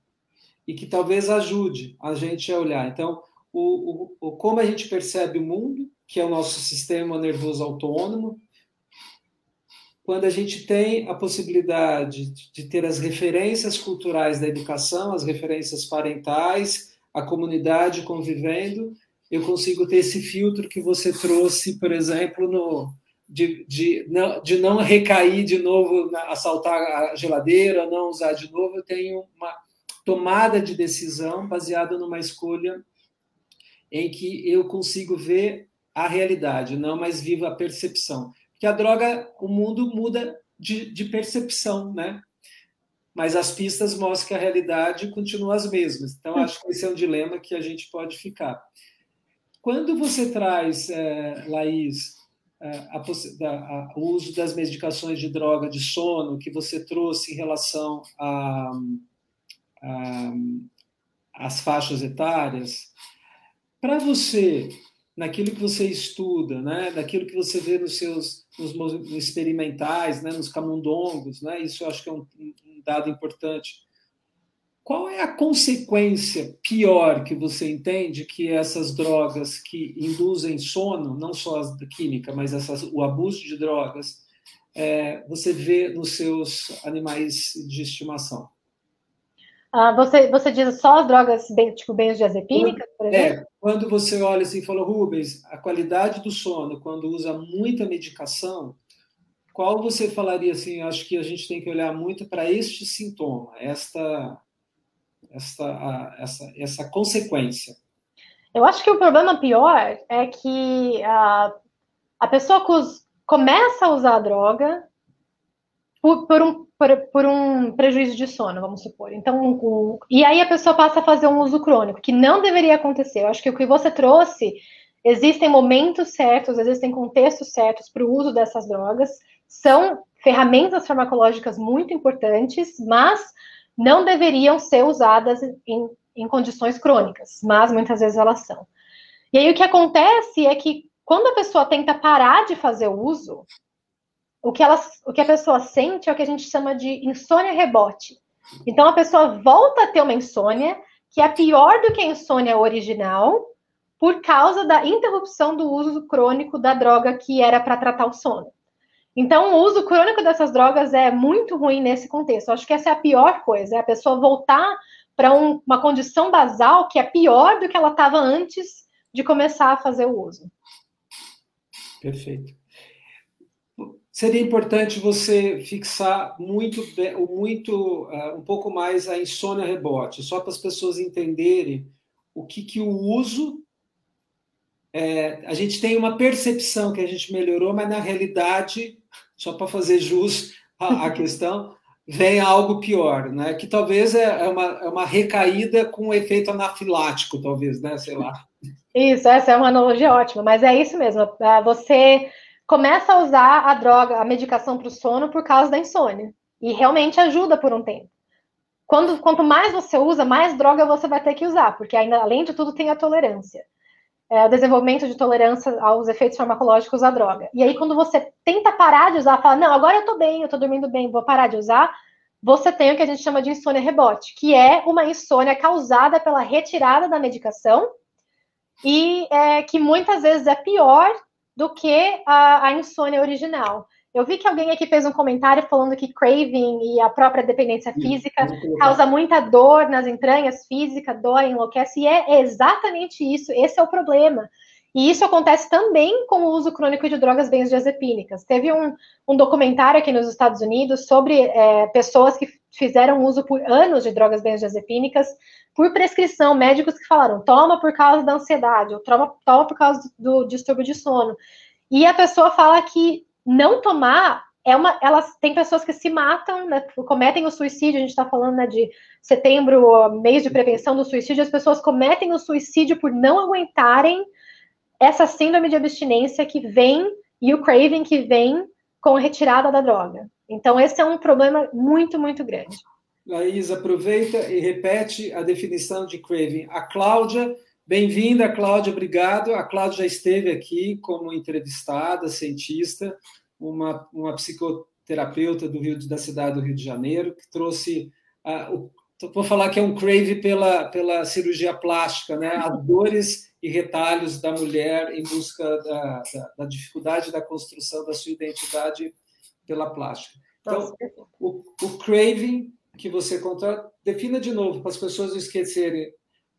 e que talvez ajude a gente a olhar. Então, o, o, o como a gente percebe o mundo, que é o nosso sistema nervoso autônomo, quando a gente tem a possibilidade de ter as referências culturais da educação, as referências parentais, a comunidade convivendo, eu consigo ter esse filtro que você trouxe, por exemplo, no, de, de, não, de não recair de novo, assaltar a geladeira, não usar de novo, eu tenho uma tomada de decisão baseada numa escolha em que eu consigo ver a realidade, não mais vivo a percepção. Porque a droga, o mundo muda de, de percepção, né? Mas as pistas mostram que a realidade continua as mesmas. Então, acho que esse é um dilema que a gente pode ficar. Quando você traz, é, Laís, é, a, a, o uso das medicações de droga de sono que você trouxe em relação a as faixas etárias, para você, naquilo que você estuda, né, naquilo que você vê nos seus nos, experimentais, né, nos camundongos, né, isso eu acho que é um, um dado importante. Qual é a consequência pior que você entende que essas drogas que induzem sono, não só as química, mas essas, o abuso de drogas, é, você vê nos seus animais de estimação? Ah, você, você diz só as drogas, bem, tipo benzodiazepínicas, por exemplo? É, quando você olha assim e fala, Rubens, a qualidade do sono, quando usa muita medicação, qual você falaria assim, acho que a gente tem que olhar muito para este sintoma, esta, esta, essa, essa consequência? Eu acho que o problema pior é que a, a pessoa começa a usar a droga por, por um por, por, um prejuízo de sono, vamos supor. Então, e aí a pessoa passa a fazer um uso crônico, que não deveria acontecer. Eu acho que o que você trouxe, existem momentos certos, existem contextos certos para o uso dessas drogas, são ferramentas farmacológicas muito importantes, mas não deveriam ser usadas em, em condições crônicas, mas muitas vezes elas são. E aí o que acontece é que quando a pessoa tenta parar de fazer o uso, o que, elas, o que a pessoa sente é o que a gente chama de insônia rebote. Então a pessoa volta a ter uma insônia que é pior do que a insônia original, por causa da interrupção do uso crônico da droga que era para tratar o sono. Então, o uso crônico dessas drogas é muito ruim nesse contexto. Eu acho que essa é a pior coisa, é a pessoa voltar para um, uma condição basal que é pior do que ela estava antes de começar a fazer o uso. Perfeito seria importante você fixar muito, muito uh, um pouco mais a insônia rebote, só para as pessoas entenderem o que, que o uso. É, a gente tem uma percepção que a gente melhorou, mas na realidade, só para fazer jus à, à questão, vem algo pior, né? Que talvez é, é uma, é uma recaída com um efeito anafilático, talvez, né? Sei lá. Isso, essa é uma analogia ótima, mas é isso mesmo. É, você começa a usar a droga, a medicação para o sono por causa da insônia. E realmente ajuda por um tempo. Quando, quanto mais você usa, mais droga você vai ter que usar, porque ainda, além de tudo, tem a tolerância. É, o desenvolvimento de tolerância aos efeitos farmacológicos da droga. E aí, quando você tenta parar de usar, fala, não, agora eu tô bem, eu tô dormindo bem, vou parar de usar, você tem o que a gente chama de insônia rebote, que é uma insônia causada pela retirada da medicação e é, que muitas vezes é pior do que a, a insônia original. Eu vi que alguém aqui fez um comentário falando que craving e a própria dependência física causa muita dor nas entranhas física, dói, enlouquece, e é exatamente isso, esse é o problema. E isso acontece também com o uso crônico de drogas benzodiazepínicas. Teve um, um documentário aqui nos Estados Unidos sobre é, pessoas que fizeram uso por anos de drogas benzodiazepínicas por prescrição, médicos que falaram, toma por causa da ansiedade, ou toma, toma por causa do, do distúrbio de sono. E a pessoa fala que não tomar é uma. Elas tem pessoas que se matam, né, cometem o suicídio. A gente está falando né, de setembro, mês de prevenção do suicídio. As pessoas cometem o suicídio por não aguentarem essa síndrome de abstinência que vem e o craving que vem com a retirada da droga. Então, esse é um problema muito, muito grande. Laís, aproveita e repete a definição de craving. A Cláudia, bem-vinda, Cláudia, obrigado. A Cláudia já esteve aqui como entrevistada, cientista, uma, uma psicoterapeuta do Rio, da cidade do Rio de Janeiro, que trouxe uh, o vou falar que é um crave pela, pela cirurgia plástica, né? As *laughs* dores e retalhos da mulher em busca da, da, da dificuldade da construção da sua identidade pela plástica. Então, o, o craving que você contou, defina de novo para as pessoas não esquecerem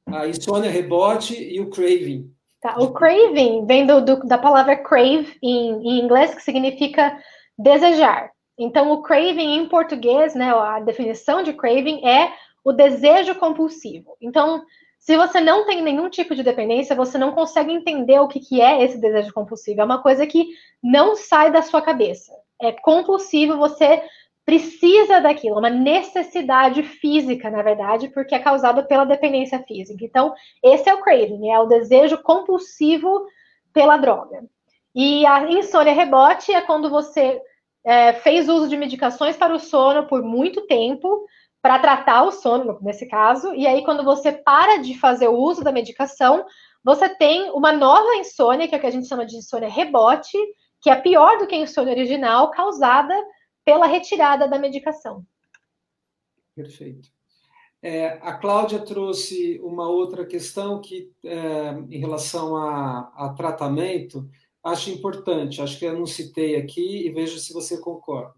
a insônia rebote e o craving. Tá, o craving vem do, do, da palavra crave em, em, inglês, que significa desejar. Então, o craving em português, né, a definição de craving é o desejo compulsivo. Então, se você não tem nenhum tipo de dependência, você não consegue entender o que, que é esse desejo compulsivo. É uma coisa que não sai da sua cabeça. É compulsivo, você precisa daquilo, é uma necessidade física, na verdade, porque é causada pela dependência física. Então, esse é o craving, é o desejo compulsivo pela droga. E a insônia rebote é quando você é, fez uso de medicações para o sono por muito tempo, para tratar o sono, nesse caso, e aí quando você para de fazer o uso da medicação, você tem uma nova insônia, que é o que a gente chama de insônia rebote, que é pior do que a insônia original, causada pela retirada da medicação. Perfeito. É, a Cláudia trouxe uma outra questão que, é, em relação a, a, tratamento, acho importante, acho que eu não citei aqui e vejo se você concorda.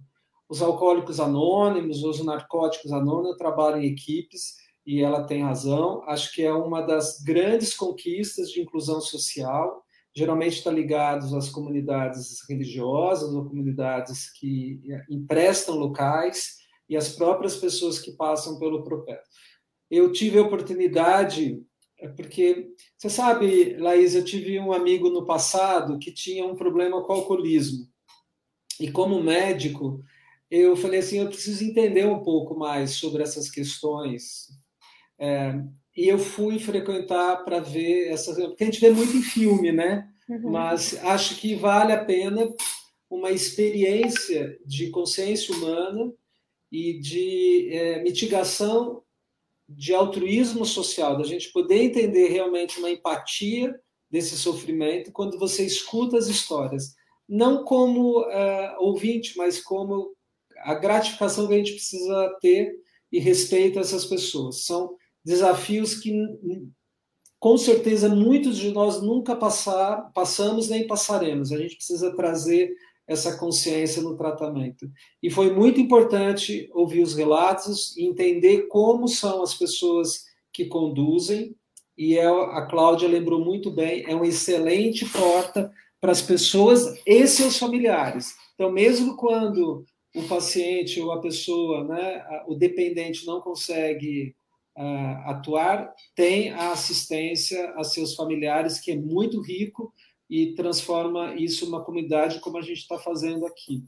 Os alcoólicos anônimos, os narcóticos anônimos trabalham em equipes e ela tem razão. Acho que é uma das grandes conquistas de inclusão social geralmente está ligados às comunidades religiosas ou comunidades que emprestam locais e as próprias pessoas que passam pelo processo. Eu tive a oportunidade, é porque, você sabe, Laís, eu tive um amigo no passado que tinha um problema com alcoolismo. E como médico, eu falei assim, eu preciso entender um pouco mais sobre essas questões. É, e eu fui frequentar para ver essas. Porque a gente vê muito em filme, né? Uhum. Mas acho que vale a pena uma experiência de consciência humana e de é, mitigação de altruísmo social, da gente poder entender realmente uma empatia desse sofrimento quando você escuta as histórias, não como uh, ouvinte, mas como a gratificação que a gente precisa ter e respeito a essas pessoas. São desafios que, com certeza, muitos de nós nunca passar, passamos nem passaremos. A gente precisa trazer essa consciência no tratamento. E foi muito importante ouvir os relatos e entender como são as pessoas que conduzem. E é, a Cláudia lembrou muito bem, é uma excelente porta para as pessoas e seus familiares. Então, mesmo quando o paciente ou a pessoa, né, o dependente não consegue atuar, tem a assistência a seus familiares, que é muito rico e transforma isso numa comunidade como a gente está fazendo aqui.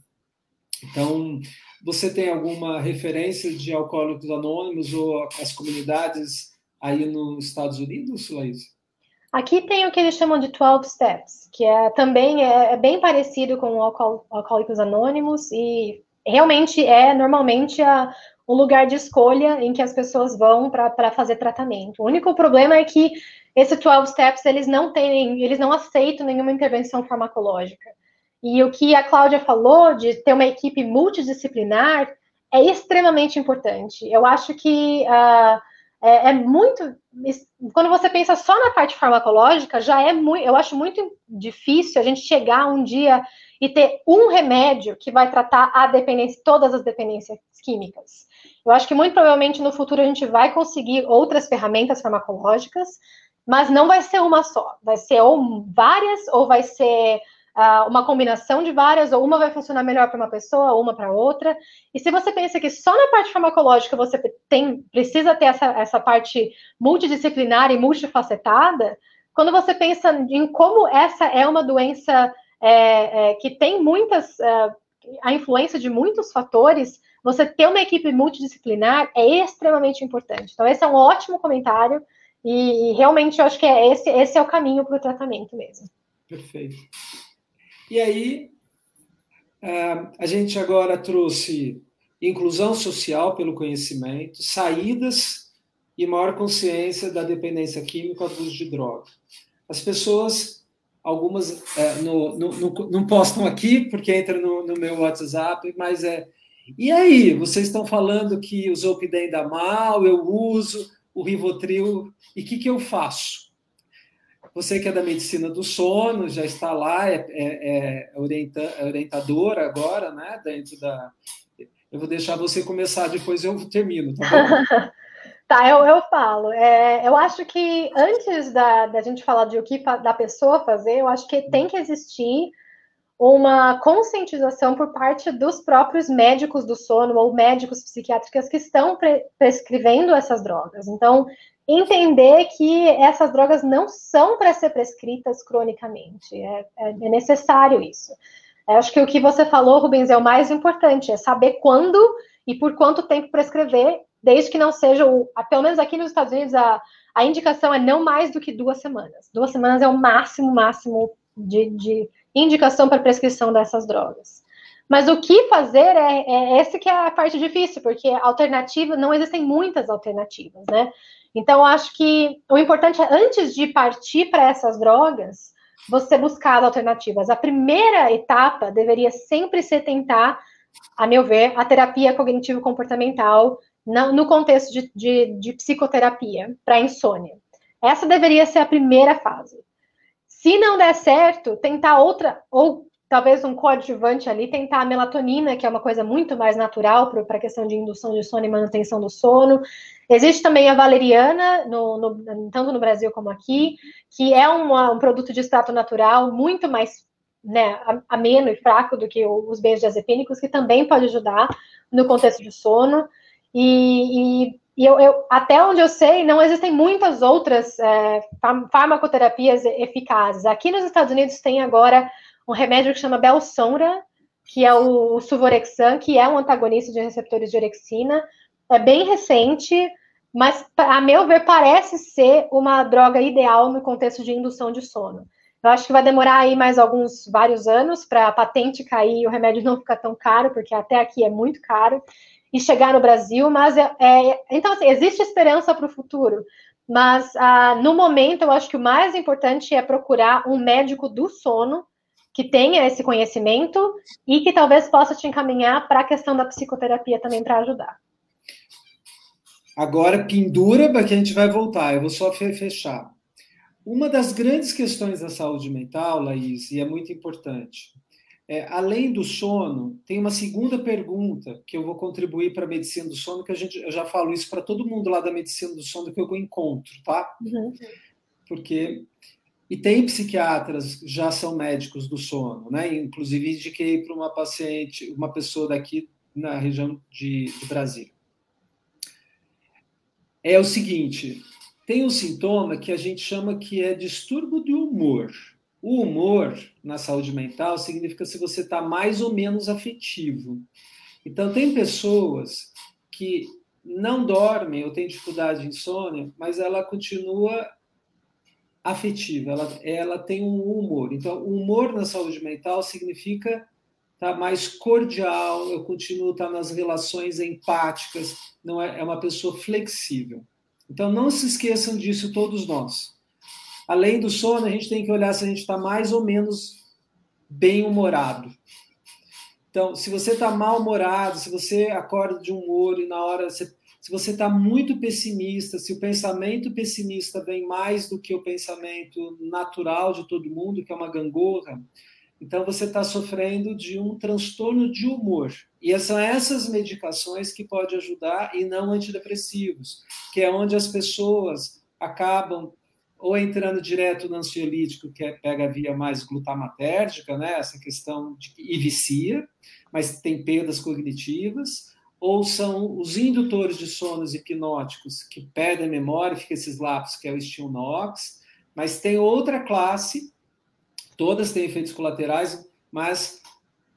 Então, você tem alguma referência de alcoólicos anônimos ou as comunidades aí nos Estados Unidos, Laís? Aqui tem o que eles chamam de 12 Steps, que é também é, é bem parecido com Alcoólicos Anônimos e realmente é normalmente a, um lugar de escolha em que as pessoas vão para fazer tratamento. O único problema é que esse 12 steps eles não têm, eles não aceitam nenhuma intervenção farmacológica. E o que a Cláudia falou de ter uma equipe multidisciplinar é extremamente importante. Eu acho que uh, é, é, muito. Quando você pensa só na parte farmacológica, já é muito. Eu acho muito difícil a gente chegar um dia e ter um remédio que vai tratar a dependência, todas as dependências químicas. Eu acho que muito provavelmente no futuro a gente vai conseguir outras ferramentas farmacológicas, mas não vai ser uma só. Vai ser ou várias, ou vai ser uh, uma combinação de várias, ou uma vai funcionar melhor para uma pessoa, uma para outra. E se você pensa que só na parte farmacológica você tem, precisa ter essa, essa parte multidisciplinar e multifacetada, quando você pensa em como essa é uma doença é, é, que tem muitas. Uh, a influência de muitos fatores, você ter uma equipe multidisciplinar é extremamente importante. Então, esse é um ótimo comentário. E, e realmente eu acho que é esse, esse é o caminho para o tratamento mesmo. Perfeito. E aí, a gente agora trouxe inclusão social pelo conhecimento, saídas e maior consciência da dependência química do uso de droga. As pessoas, algumas é, no, no, no, não postam aqui, porque entra no, meu WhatsApp, mas é. E aí, vocês estão falando que o Zolpidem dá mal, eu uso o Rivotril, e o que, que eu faço? Você que é da medicina do sono, já está lá, é, é, é, orienta, é orientadora agora, né? Dentro da. Eu vou deixar você começar, depois eu termino, tá bom? *laughs* tá, eu, eu falo. É, eu acho que antes da, da gente falar de o que da pessoa fazer, eu acho que tem que existir uma conscientização por parte dos próprios médicos do sono ou médicos psiquiátricos que estão pre prescrevendo essas drogas. Então, entender que essas drogas não são para ser prescritas cronicamente. É, é, é necessário isso. Eu acho que o que você falou, Rubens, é o mais importante, é saber quando e por quanto tempo prescrever, desde que não seja o. Pelo menos aqui nos Estados Unidos, a, a indicação é não mais do que duas semanas. Duas semanas é o máximo, máximo de, de indicação para prescrição dessas drogas. Mas o que fazer é, é essa que é a parte difícil, porque alternativa, não existem muitas alternativas, né? Então, acho que o importante é, antes de partir para essas drogas, você buscar alternativas. A primeira etapa deveria sempre ser tentar, a meu ver, a terapia cognitivo-comportamental no contexto de, de, de psicoterapia para insônia. Essa deveria ser a primeira fase. Se não der certo, tentar outra, ou talvez um coadjuvante ali, tentar a melatonina, que é uma coisa muito mais natural para a questão de indução de sono e manutenção do sono. Existe também a valeriana, no, no, tanto no Brasil como aqui, que é uma, um produto de extrato natural muito mais né, ameno e fraco do que os benzodiazepínicos, que também pode ajudar no contexto de sono. E, e, e eu, eu, até onde eu sei, não existem muitas outras é, farmacoterapias eficazes. Aqui nos Estados Unidos tem agora um remédio que chama Belsonra, que é o, Suvorexan, que é um antagonista de receptores de orexina. É bem recente, mas, a meu ver, parece ser uma droga ideal no contexto de indução de sono. Eu acho que vai demorar aí mais alguns, vários anos para a patente cair e o remédio não ficar tão caro, porque até aqui é muito caro, e chegar no Brasil, mas é, é então, assim, existe esperança para o futuro, mas ah, no momento eu acho que o mais importante é procurar um médico do sono que tenha esse conhecimento e que talvez possa te encaminhar para a questão da psicoterapia também para ajudar. Agora, pendura, porque a gente vai voltar, eu vou só fechar. Uma das grandes questões da saúde mental, Laís, e é muito importante, é, além do sono, tem uma segunda pergunta que eu vou contribuir para a medicina do sono, que a gente, eu já falo isso para todo mundo lá da medicina do sono que eu encontro, tá? Uhum. Porque e tem psiquiatras já são médicos do sono, né? Inclusive indiquei para uma paciente, uma pessoa daqui na região de, de Brasília. É o seguinte, tem um sintoma que a gente chama que é distúrbio de humor. O humor na saúde mental significa se você está mais ou menos afetivo. Então, tem pessoas que não dormem ou têm dificuldade de insônia, mas ela continua afetiva, ela, ela tem um humor. Então, o humor na saúde mental significa estar tá mais cordial, eu continuo estar tá nas relações empáticas, não é, é uma pessoa flexível. Então, não se esqueçam disso, todos nós. Além do sono, a gente tem que olhar se a gente está mais ou menos bem-humorado. Então, se você está mal-humorado, se você acorda de um humor e na hora você se você está muito pessimista, se o pensamento pessimista vem mais do que o pensamento natural de todo mundo, que é uma gangorra, então você está sofrendo de um transtorno de humor. E são essas medicações que podem ajudar e não antidepressivos, que é onde as pessoas acabam ou entrando direto no ansiolítico, que é, pega a via mais glutamatérgica, né, essa questão de, e vicia, mas tem perdas cognitivas, ou são os indutores de sonos hipnóticos, que perdem a memória, fica esses lapsos, que é o Stilnox, mas tem outra classe, todas têm efeitos colaterais, mas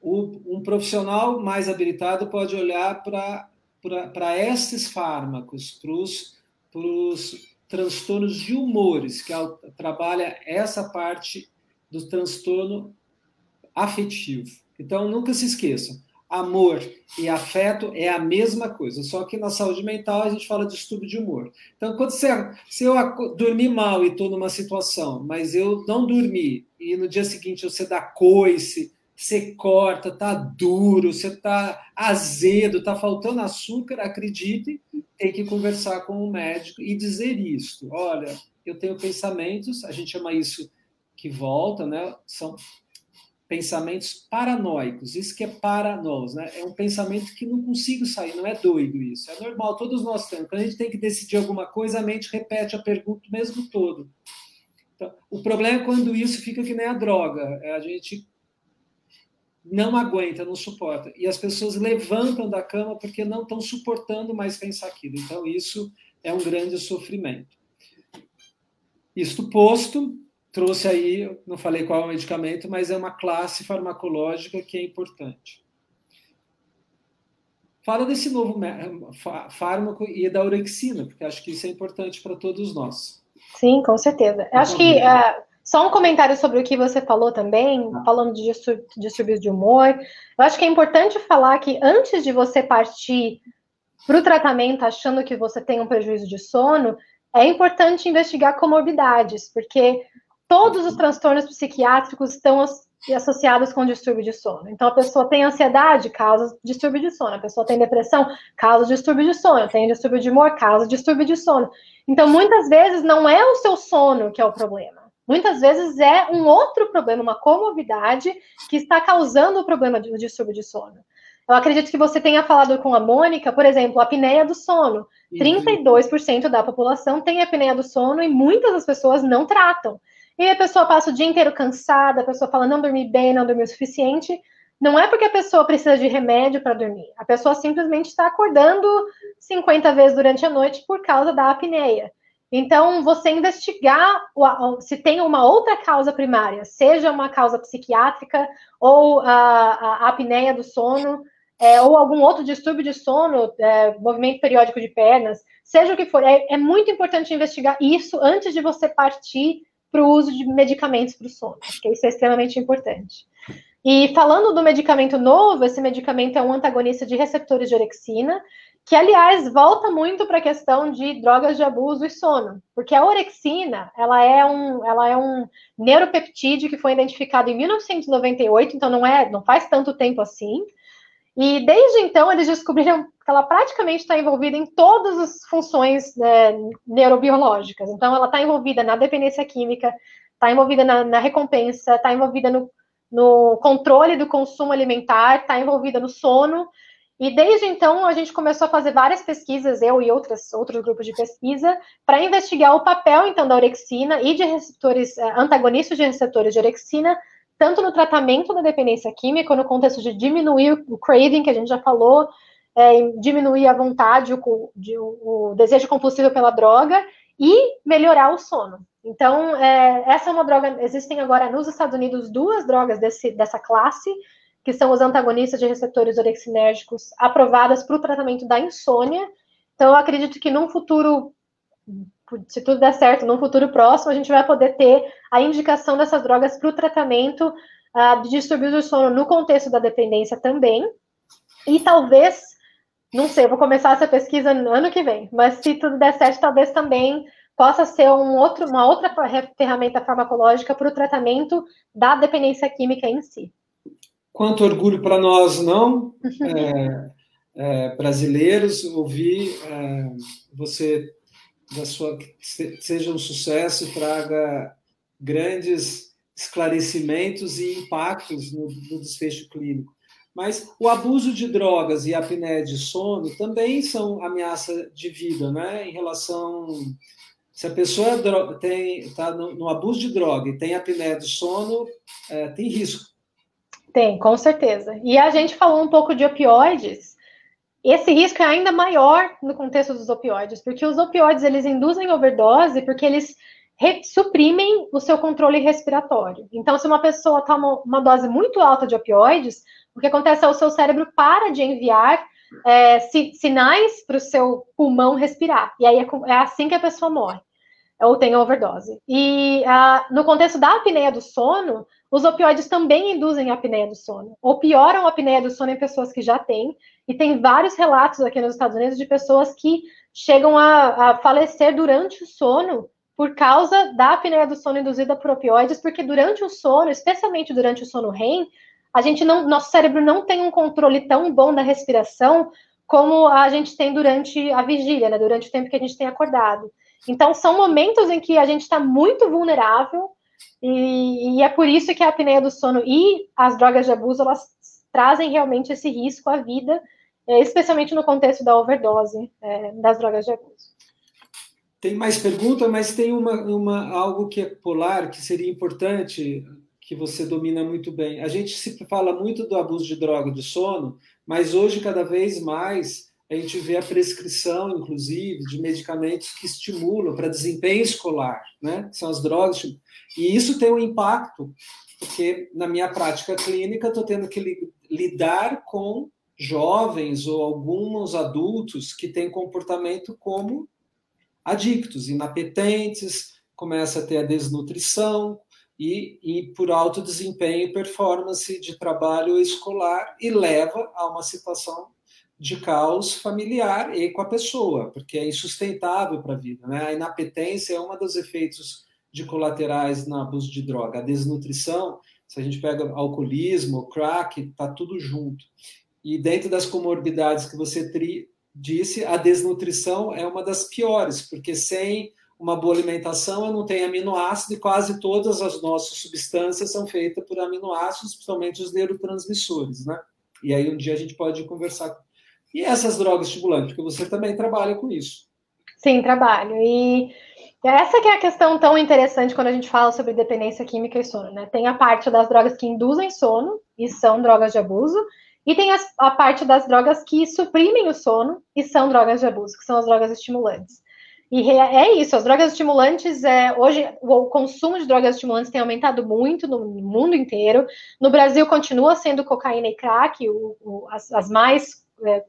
o, um profissional mais habilitado pode olhar para esses fármacos, para os transtornos de humores, que trabalha essa parte do transtorno afetivo. Então, nunca se esqueçam, amor e afeto é a mesma coisa, só que na saúde mental a gente fala de distúrbio de humor. Então, quando você, se eu dormir mal e estou numa situação, mas eu não dormi, e no dia seguinte você dá coice, você corta, tá duro, você tá azedo, tá faltando açúcar, acredite, tem que conversar com o médico e dizer isto. Olha, eu tenho pensamentos, a gente chama isso que volta, né? São pensamentos paranoicos, isso que é paranós, né? É um pensamento que não consigo sair, não é doido isso, é normal, todos nós temos. Quando a gente tem que decidir alguma coisa, a mente repete a pergunta mesmo todo. Então, o problema é quando isso fica que nem a droga, é a gente não aguenta, não suporta. E as pessoas levantam da cama porque não estão suportando mais pensar aquilo. Então, isso é um grande sofrimento. Isto posto, trouxe aí, não falei qual é o medicamento, mas é uma classe farmacológica que é importante. Fala desse novo fármaco e da orexina, porque acho que isso é importante para todos nós. Sim, com certeza. Acho que uh, só um comentário sobre o que você falou também, ah. falando de distúrbios de humor. Eu acho que é importante falar que antes de você partir para o tratamento achando que você tem um prejuízo de sono, é importante investigar comorbidades, porque todos os transtornos psiquiátricos estão associados com distúrbio de sono. Então, a pessoa tem ansiedade, causa distúrbio de sono. A pessoa tem depressão, causa distúrbio de sono. Tem distúrbio de humor, causa distúrbio de sono. Então, muitas vezes, não é o seu sono que é o problema. Muitas vezes é um outro problema, uma comorbidade que está causando o problema do distúrbio de sono. Eu acredito que você tenha falado com a Mônica, por exemplo, a apneia do sono. 32% da população tem apneia do sono e muitas das pessoas não tratam. E a pessoa passa o dia inteiro cansada, a pessoa fala não dormi bem, não dormi o suficiente. Não é porque a pessoa precisa de remédio para dormir. A pessoa simplesmente está acordando 50 vezes durante a noite por causa da apneia. Então, você investigar se tem uma outra causa primária, seja uma causa psiquiátrica ou a, a apneia do sono, é, ou algum outro distúrbio de sono, é, movimento periódico de pernas, seja o que for, é, é muito importante investigar isso antes de você partir para o uso de medicamentos para o sono. Acho que isso é extremamente importante. E falando do medicamento novo, esse medicamento é um antagonista de receptores de orexina, que aliás volta muito para a questão de drogas de abuso e sono, porque a orexina ela é um, ela é um neuropeptídeo que foi identificado em 1998, então não é, não faz tanto tempo assim. E desde então eles descobriram que ela praticamente está envolvida em todas as funções né, neurobiológicas. Então ela está envolvida na dependência química, está envolvida na, na recompensa, está envolvida no, no controle do consumo alimentar, está envolvida no sono e desde então a gente começou a fazer várias pesquisas, eu e outras, outros grupos de pesquisa, para investigar o papel então da orexina e de receptores eh, antagonistas de receptores de orexina, tanto no tratamento da dependência química, no contexto de diminuir o craving, que a gente já falou, é, diminuir a vontade, o, de, o, desejo compulsivo pela droga e melhorar o sono. Então, é, essa é uma droga. Existem agora nos Estados Unidos duas drogas desse, dessa classe que são os antagonistas de receptores orexinérgicos aprovadas para o tratamento da insônia. Então, eu acredito que num futuro, se tudo der certo, num futuro próximo, a gente vai poder ter a indicação dessas drogas para o tratamento uh, de distúrbios do sono no contexto da dependência também. E talvez, não sei, vou começar essa pesquisa no ano que vem, mas se tudo der certo, talvez também possa ser um outro, uma outra ferramenta farmacológica para o tratamento da dependência química em si. Quanto orgulho para nós, não, é, é, brasileiros, ouvir é, você, da sua, seja um sucesso, traga grandes esclarecimentos e impactos no, no desfecho clínico. Mas o abuso de drogas e a apneia de sono também são ameaça de vida, né? Em relação se a pessoa está no, no, abuso de droga e tem apneia de sono, é, tem risco. Tem, com certeza. E a gente falou um pouco de opioides. Esse risco é ainda maior no contexto dos opioides, porque os opioides eles induzem overdose porque eles suprimem o seu controle respiratório. Então, se uma pessoa toma uma dose muito alta de opioides, o que acontece é o seu cérebro para de enviar é, sinais para o seu pulmão respirar. E aí é, é, assim que a pessoa morre, ou tem overdose. E ah, no contexto da apneia do sono, os opioides também induzem a apneia do sono, ou pioram a apneia do sono em pessoas que já têm, e tem vários relatos aqui nos Estados Unidos de pessoas que chegam a, a falecer durante o sono por causa da apneia do sono induzida por opioides, porque durante o sono, especialmente durante o sono REM, a gente não, nosso cérebro não tem um controle tão bom da respiração como a gente tem durante a vigília, né, durante o tempo que a gente tem acordado. Então, são momentos em que a gente está muito vulnerável, e, e, é por isso que a apneia do sono e as drogas de abuso, elas trazem realmente esse risco à vida, é, especialmente no contexto da overdose é, das drogas de abuso. Tem mais pergunta, mas tem uma, uma, algo que é polar, que seria importante, que você domina muito bem. A gente se fala muito do abuso de droga de sono, mas hoje, cada vez mais, a gente vê a prescrição, inclusive, de medicamentos que estimulam para desempenho escolar, né? São as drogas. E isso tem um impacto, porque na minha prática clínica, estou tendo que lidar com jovens ou alguns adultos que têm comportamento como adictos, inapetentes, começa a ter a desnutrição e, e por alto desempenho e performance de trabalho escolar e leva a uma situação de caos familiar e com a pessoa, porque é insustentável para a vida. Né? A inapetência é um dos efeitos de colaterais no abuso de droga. A desnutrição, se a gente pega alcoolismo, crack, está tudo junto. E dentro das comorbidades que você tri, disse, a desnutrição é uma das piores, porque sem uma boa alimentação eu não tenho aminoácido e quase todas as nossas substâncias são feitas por aminoácidos, principalmente os neurotransmissores, né? E aí um dia a gente pode conversar. E essas drogas estimulantes, porque você também trabalha com isso. Sim, trabalho. E essa que é a questão tão interessante quando a gente fala sobre dependência química e sono, né? Tem a parte das drogas que induzem sono e são drogas de abuso, e tem a parte das drogas que suprimem o sono e são drogas de abuso, que são as drogas estimulantes. E é isso, as drogas estimulantes, é, hoje o consumo de drogas estimulantes tem aumentado muito no mundo inteiro. No Brasil continua sendo cocaína e crack, o, o, as, as, mais é,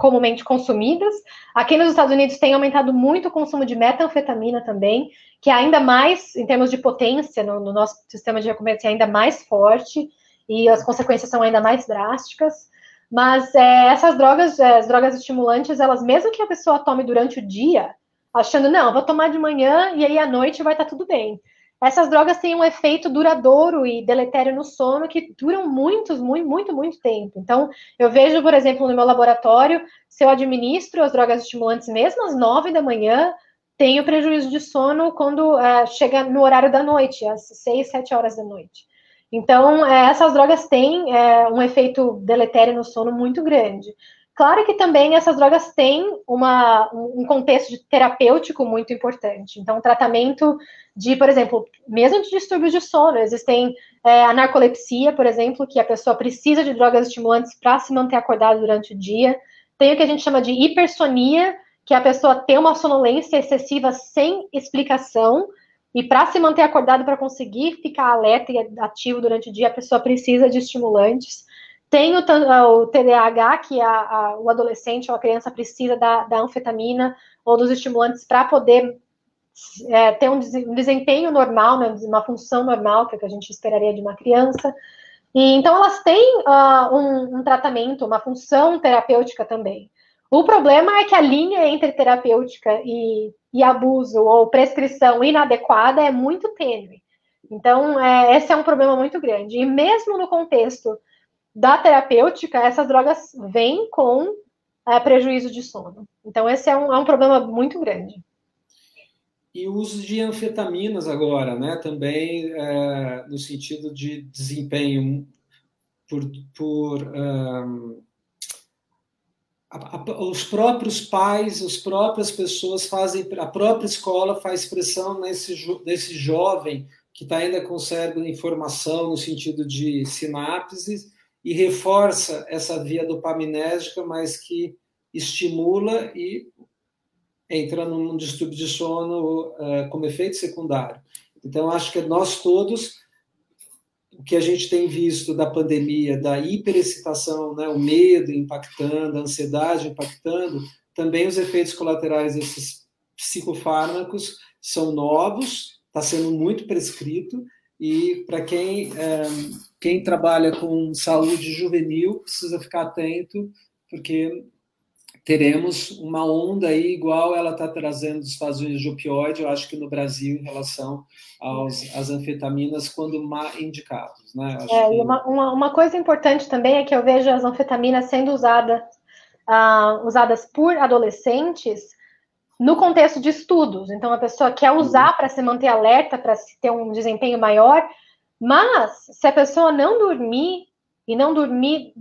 comumente consumidas. Aqui nos Estados Unidos tem aumentado muito o consumo de metanfetamina também, que é ainda mais, em termos de potência no, no nosso sistema de recompensa, é ainda mais forte e as consequências são ainda mais drásticas. Mas é, essas drogas, é, as drogas estimulantes, elas, mesmo que a pessoa tome durante o dia, achando, não, vou tomar de manhã e aí à noite vai estar tudo bem. Essas drogas têm um efeito duradouro e deletério no sono que duram muitos, muito, muito, muito tempo. Então, eu vejo, por exemplo, no meu laboratório, se eu administro as drogas estimulantes mesmo às nove da manhã, tenho prejuízo de sono quando é, chega no horário da noite, às seis, sete horas da noite. Então, é, essas drogas têm é, um efeito deletério no sono muito grande. Claro que também essas drogas têm uma, um contexto terapêutico muito importante. Então, tratamento de, por exemplo, mesmo de distúrbios de sono, existem é, a narcolepsia, por exemplo, que a pessoa precisa de drogas estimulantes para se manter acordada durante o dia. Tem o que a gente chama de hipersonia, que a pessoa tem uma sonolência excessiva sem explicação, e para se manter acordado, para conseguir ficar alerta e ativo durante o dia, a pessoa precisa de estimulantes. Tem o, o TDAH, que a, a, o adolescente ou a criança precisa da, da anfetamina ou dos estimulantes para poder é, ter um, desempenho normal, né, uma função normal, que, é que a gente esperaria de uma criança. E, então, elas têm uh, um, um tratamento, uma função terapêutica também. O problema é que a linha entre terapêutica e, e abuso ou prescrição inadequada é muito tênue. Então, é, esse é um problema muito grande. E mesmo no contexto da terapêutica, essas drogas vêm com é, prejuízo de sono. Então, esse é um, é um problema muito grande. e o uso de anfetaminas agora, né? Também é, no sentido de desempenho por, por um, a, a, os próprios pais, as próprias pessoas fazem, a própria escola faz pressão nesse, nesse jovem que tá, ainda conserva informação no sentido de sinapses e reforça essa via dopaminérgica, mas que estimula e entra num distúrbio de sono uh, como efeito secundário. Então, acho que nós todos, o que a gente tem visto da pandemia, da hiperexcitação, né, o medo impactando, a ansiedade impactando, também os efeitos colaterais desses psicofármacos são novos, está sendo muito prescrito, e para quem, é, quem trabalha com saúde juvenil, precisa ficar atento, porque teremos uma onda aí igual ela está trazendo dos Estados Unidos de opioide, eu acho que no Brasil, em relação aos, às anfetaminas, quando indicados. Né? É, que... uma, uma, uma, coisa importante também é que eu vejo as anfetaminas sendo usada, uh, usadas por adolescentes no contexto de estudos. Então, a pessoa quer usar para se manter alerta, para ter um desempenho maior, mas se a pessoa não dormir e não dormir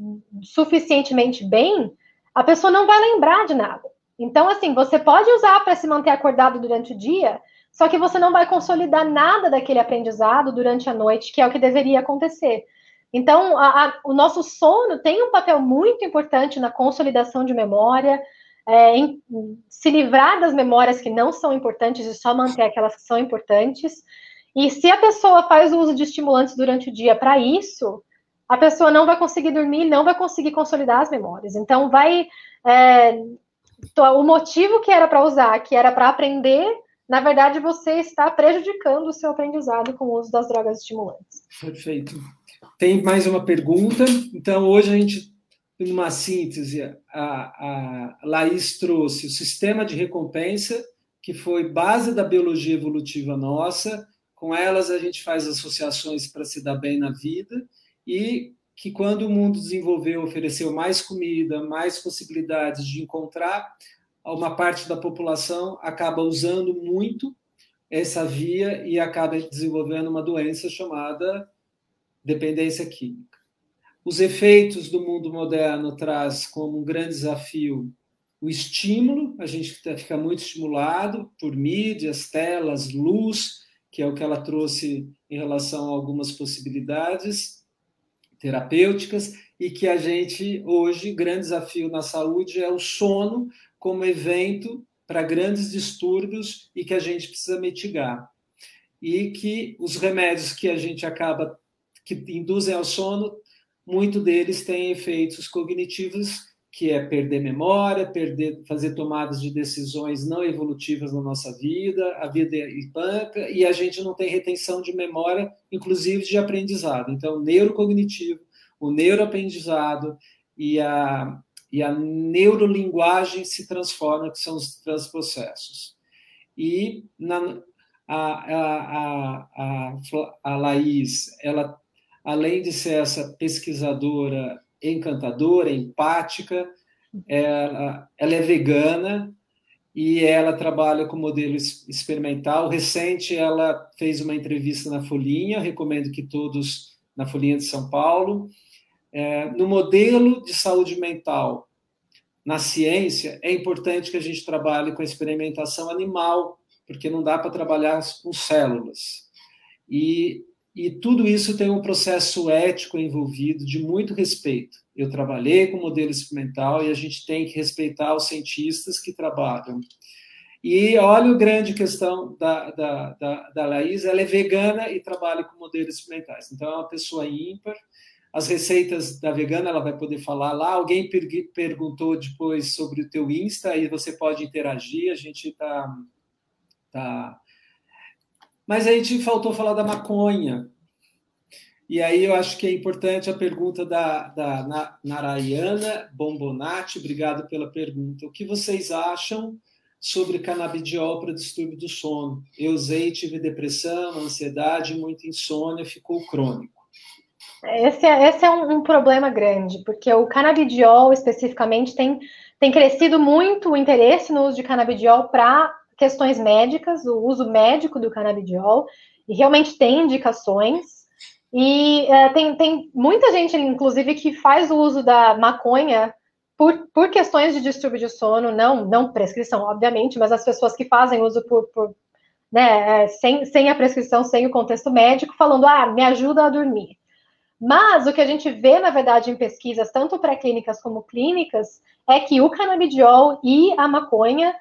suficientemente bem, a pessoa não vai lembrar de nada. Então, assim, você pode usar para se manter acordado durante o dia, só que você não vai consolidar nada daquele aprendizado durante a noite, que é o que deveria acontecer. Então, a, a, o nosso sono tem um papel muito importante na consolidação de memória, é, em, se livrar das memórias que não são importantes e só manter aquelas que são importantes. E se a pessoa faz o uso de estimulantes durante o dia para isso, a pessoa não vai conseguir dormir, não vai conseguir consolidar as memórias. Então, vai. É, o motivo que era para usar, que era para aprender, na verdade, você está prejudicando o seu aprendizado com o uso das drogas estimulantes. Perfeito. Tem mais uma pergunta. Então, hoje a gente, numa síntese, a, a Laís trouxe o sistema de recompensa, que foi base da biologia evolutiva nossa. Com elas, a gente faz associações para se dar bem na vida e que quando o mundo desenvolveu, ofereceu mais comida, mais possibilidades de encontrar, uma parte da população acaba usando muito essa via e acaba desenvolvendo uma doença chamada dependência química. Os efeitos do mundo moderno traz como um grande desafio o estímulo, a gente fica muito estimulado por mídias, telas, luz, que é o que ela trouxe em relação a algumas possibilidades, terapêuticas. E que a gente hoje grande desafio na saúde é o sono como evento para grandes distúrbios e que a gente precisa mitigar. E que os remédios que a gente acaba que induzem ao sono muito deles têm efeitos cognitivos que é perder memória, perder, fazer tomadas de decisões não evolutivas na nossa vida, a vida espanca, e a gente não tem retenção de memória, inclusive de aprendizado. Então, neurocognitivo, o neuroaprendizado e a, e a neurolinguagem se transformam, que são os transprocessos. E na, a, a, a, a Laís, ela, além de ser essa pesquisadora encantadora, empática. Ela, ela é vegana e ela trabalha com modelo experimental. Recente, ela fez uma entrevista na Folhinha, recomendo que todos, na Folhinha de São Paulo. É, no modelo de saúde mental, na ciência, é importante que a gente trabalhe com a experimentação animal, porque não dá para trabalhar com células. E e tudo isso tem um processo ético envolvido de muito respeito. Eu trabalhei com modelo experimental e a gente tem que respeitar os cientistas que trabalham. E olha a grande questão da, da, da, da Laís, ela é vegana e trabalha com modelos experimentais. Então, é uma pessoa ímpar. As receitas da vegana, ela vai poder falar lá. Alguém per perguntou depois sobre o teu Insta, e você pode interagir. A gente está tá mas aí te faltou falar da maconha. E aí eu acho que é importante a pergunta da, da Narayana Bombonati. Obrigado pela pergunta. O que vocês acham sobre canabidiol para distúrbio do sono? Eu usei, tive depressão, ansiedade, muita insônia, ficou crônico. Esse é, esse é um, um problema grande, porque o canabidiol especificamente tem, tem crescido muito o interesse no uso de canabidiol para questões médicas, o uso médico do canabidiol, e realmente tem indicações. E é, tem, tem muita gente, inclusive, que faz o uso da maconha por, por questões de distúrbio de sono, não, não prescrição, obviamente, mas as pessoas que fazem uso por, por né, é, sem, sem a prescrição, sem o contexto médico, falando, ah, me ajuda a dormir. Mas o que a gente vê, na verdade, em pesquisas, tanto pré-clínicas como clínicas, é que o canabidiol e a maconha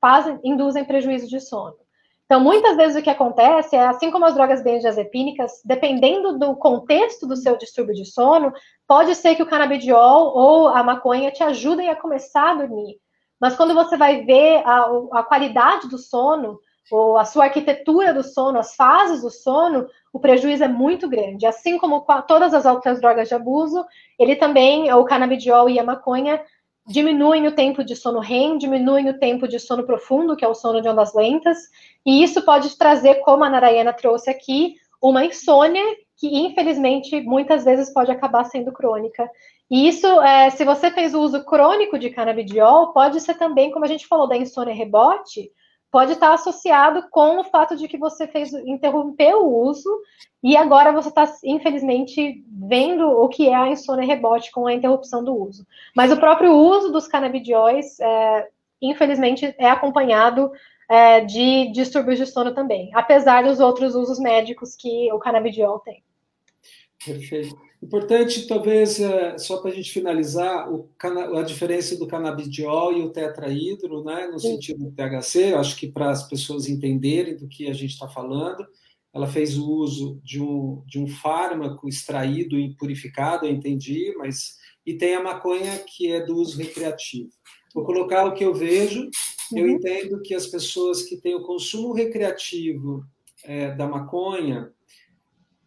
fazem, induzem prejuízo de sono. Então, muitas vezes o que acontece é, assim como as drogas benzodiazepínicas, dependendo do contexto do seu distúrbio de sono, pode ser que o canabidiol ou a maconha te ajudem a começar a dormir. Mas quando você vai ver a, a qualidade do sono, ou a sua arquitetura do sono, as fases do sono, o prejuízo é muito grande. Assim como todas as outras drogas de abuso, ele também, o canabidiol e a maconha, diminuem o tempo de sono REM, diminuem o tempo de sono profundo, que é o sono de ondas lentas, e isso pode trazer, como a Narayana trouxe aqui, uma insônia que, infelizmente, muitas vezes pode acabar sendo crônica. E isso, é, se você fez o uso crônico de canabidiol, pode ser também, como a gente falou, da insônia rebote, pode estar associado com o fato de que você fez interrompeu o uso e agora você está, infelizmente, vendo o que é a insônia rebote com a interrupção do uso. Mas o próprio uso dos canabidióis, é, infelizmente, é acompanhado é, de distúrbios de sono também, apesar dos outros usos médicos que o canabidiol tem. Perfeito. Importante, talvez, é, só para a gente finalizar, a diferença do canabidiol e o tetraídro, né, no sentido do THC, acho que para as pessoas entenderem do que a gente está falando, ela fez o uso de um, de um fármaco extraído e purificado, eu entendi, mas e tem a maconha que é do uso recreativo. Vou colocar o que eu vejo, uhum. eu entendo que as pessoas que têm o consumo recreativo é, da maconha,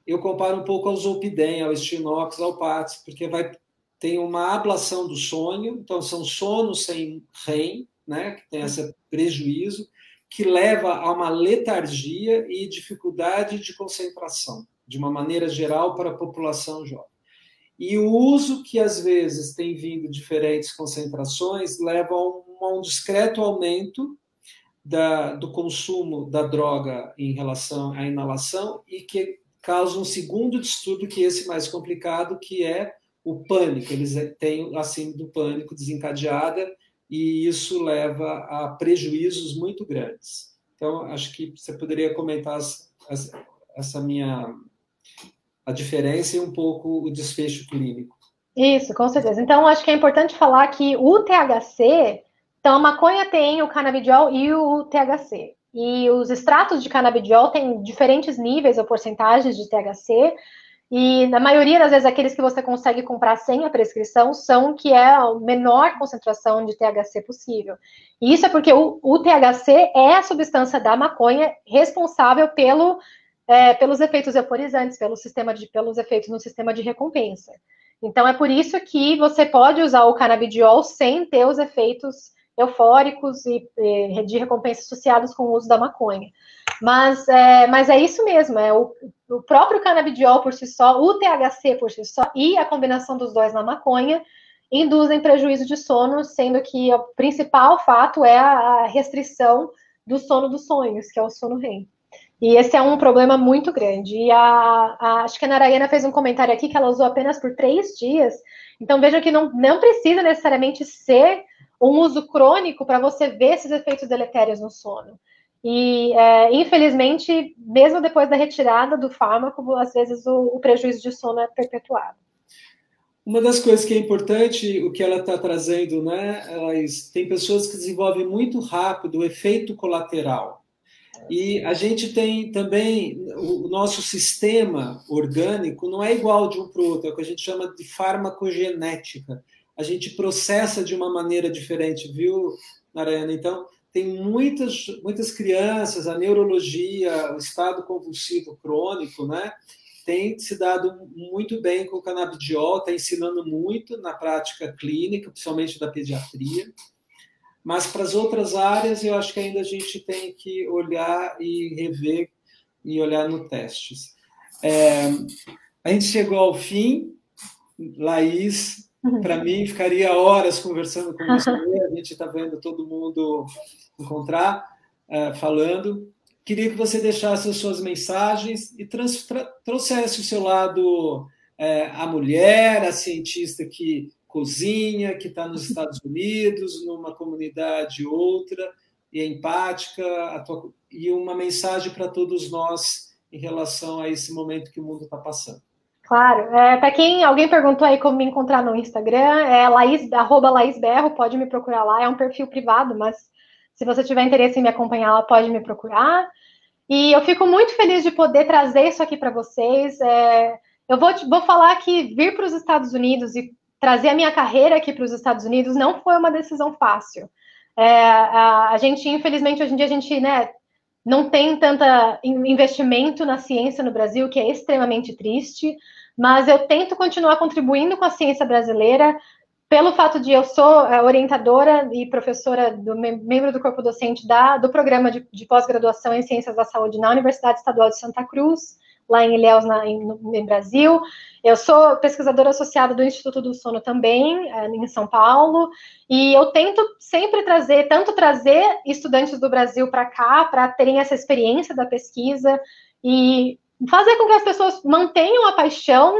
eu comparo um pouco ao Zolpidem, ao Estinox, ao Pats, porque vai tem uma ablação do sonho, então são sonos sem REM, né, que tem esse prejuízo, que leva a uma letargia e dificuldade de concentração, de uma maneira geral, para a população jovem. E o uso que às vezes tem vindo diferentes concentrações leva a um, a um discreto aumento da, do consumo da droga em relação à inalação e que causa um segundo distúrbio, que é esse mais complicado, que é o pânico. Eles têm a síndrome do pânico desencadeada e isso leva a prejuízos muito grandes. Então, acho que você poderia comentar essa minha a diferença e um pouco o desfecho clínico. Isso, com certeza. Então, acho que é importante falar que o THC, então a maconha tem o canabidiol e o THC. E os extratos de canabidiol têm diferentes níveis ou porcentagens de THC. E na maioria das vezes, aqueles que você consegue comprar sem a prescrição são que é a menor concentração de THC possível. E isso é porque o, o THC é a substância da maconha responsável pelo, é, pelos efeitos euforizantes, pelo sistema de, pelos efeitos no sistema de recompensa. Então é por isso que você pode usar o canabidiol sem ter os efeitos eufóricos e, e de recompensa associados com o uso da maconha. Mas é, mas é isso mesmo, é o, o próprio canabidiol por si só, o THC por si só e a combinação dos dois na maconha induzem prejuízo de sono, sendo que o principal fato é a restrição do sono dos sonhos, que é o sono REM. E esse é um problema muito grande. E a, a, acho que a Narayana fez um comentário aqui que ela usou apenas por três dias. Então vejam que não, não precisa necessariamente ser um uso crônico para você ver esses efeitos deletérios no sono. E, é, infelizmente, mesmo depois da retirada do fármaco, às vezes o, o prejuízo de sono é perpetuado. Uma das coisas que é importante, o que ela está trazendo, né? Elas, tem pessoas que desenvolvem muito rápido o efeito colateral. E a gente tem também o nosso sistema orgânico não é igual de um para o outro, é o que a gente chama de farmacogenética a gente processa de uma maneira diferente, viu, Narayana? Então, tem muitas, muitas crianças, a neurologia, o estado convulsivo crônico, né? Tem se dado muito bem com o canabidiol, está ensinando muito na prática clínica, principalmente da pediatria. Mas para as outras áreas, eu acho que ainda a gente tem que olhar e rever e olhar no testes. É, a gente chegou ao fim. Laís, para mim, ficaria horas conversando com você. A gente está vendo todo mundo encontrar uh, falando. Queria que você deixasse as suas mensagens e trouxesse o seu lado uh, a mulher, a cientista que cozinha, que está nos Estados Unidos, numa comunidade outra, e é empática, tua, e uma mensagem para todos nós em relação a esse momento que o mundo está passando. Claro. É, para quem alguém perguntou aí como me encontrar no Instagram, é Laís, arroba Laís Berro, pode me procurar lá, é um perfil privado, mas se você tiver interesse em me acompanhar, pode me procurar. E eu fico muito feliz de poder trazer isso aqui para vocês. É, eu vou, vou falar que vir para os Estados Unidos e trazer a minha carreira aqui para os Estados Unidos não foi uma decisão fácil. É, a, a, gente, infelizmente, hoje em dia, a gente né, não tem tanta investimento na ciência no Brasil, que é extremamente triste mas eu tento continuar contribuindo com a ciência brasileira pelo fato de eu sou é, orientadora e professora do membro do corpo docente da, do programa de, de pós-graduação em ciências da saúde na Universidade Estadual de Santa Cruz, lá em Ilhéus, na, em, no, em Brasil. Eu sou pesquisadora associada do Instituto do Sono também, é, em São Paulo, e eu tento sempre trazer, tanto trazer estudantes do Brasil para cá, para terem essa experiência da pesquisa, e fazer com que as pessoas mantenham a paixão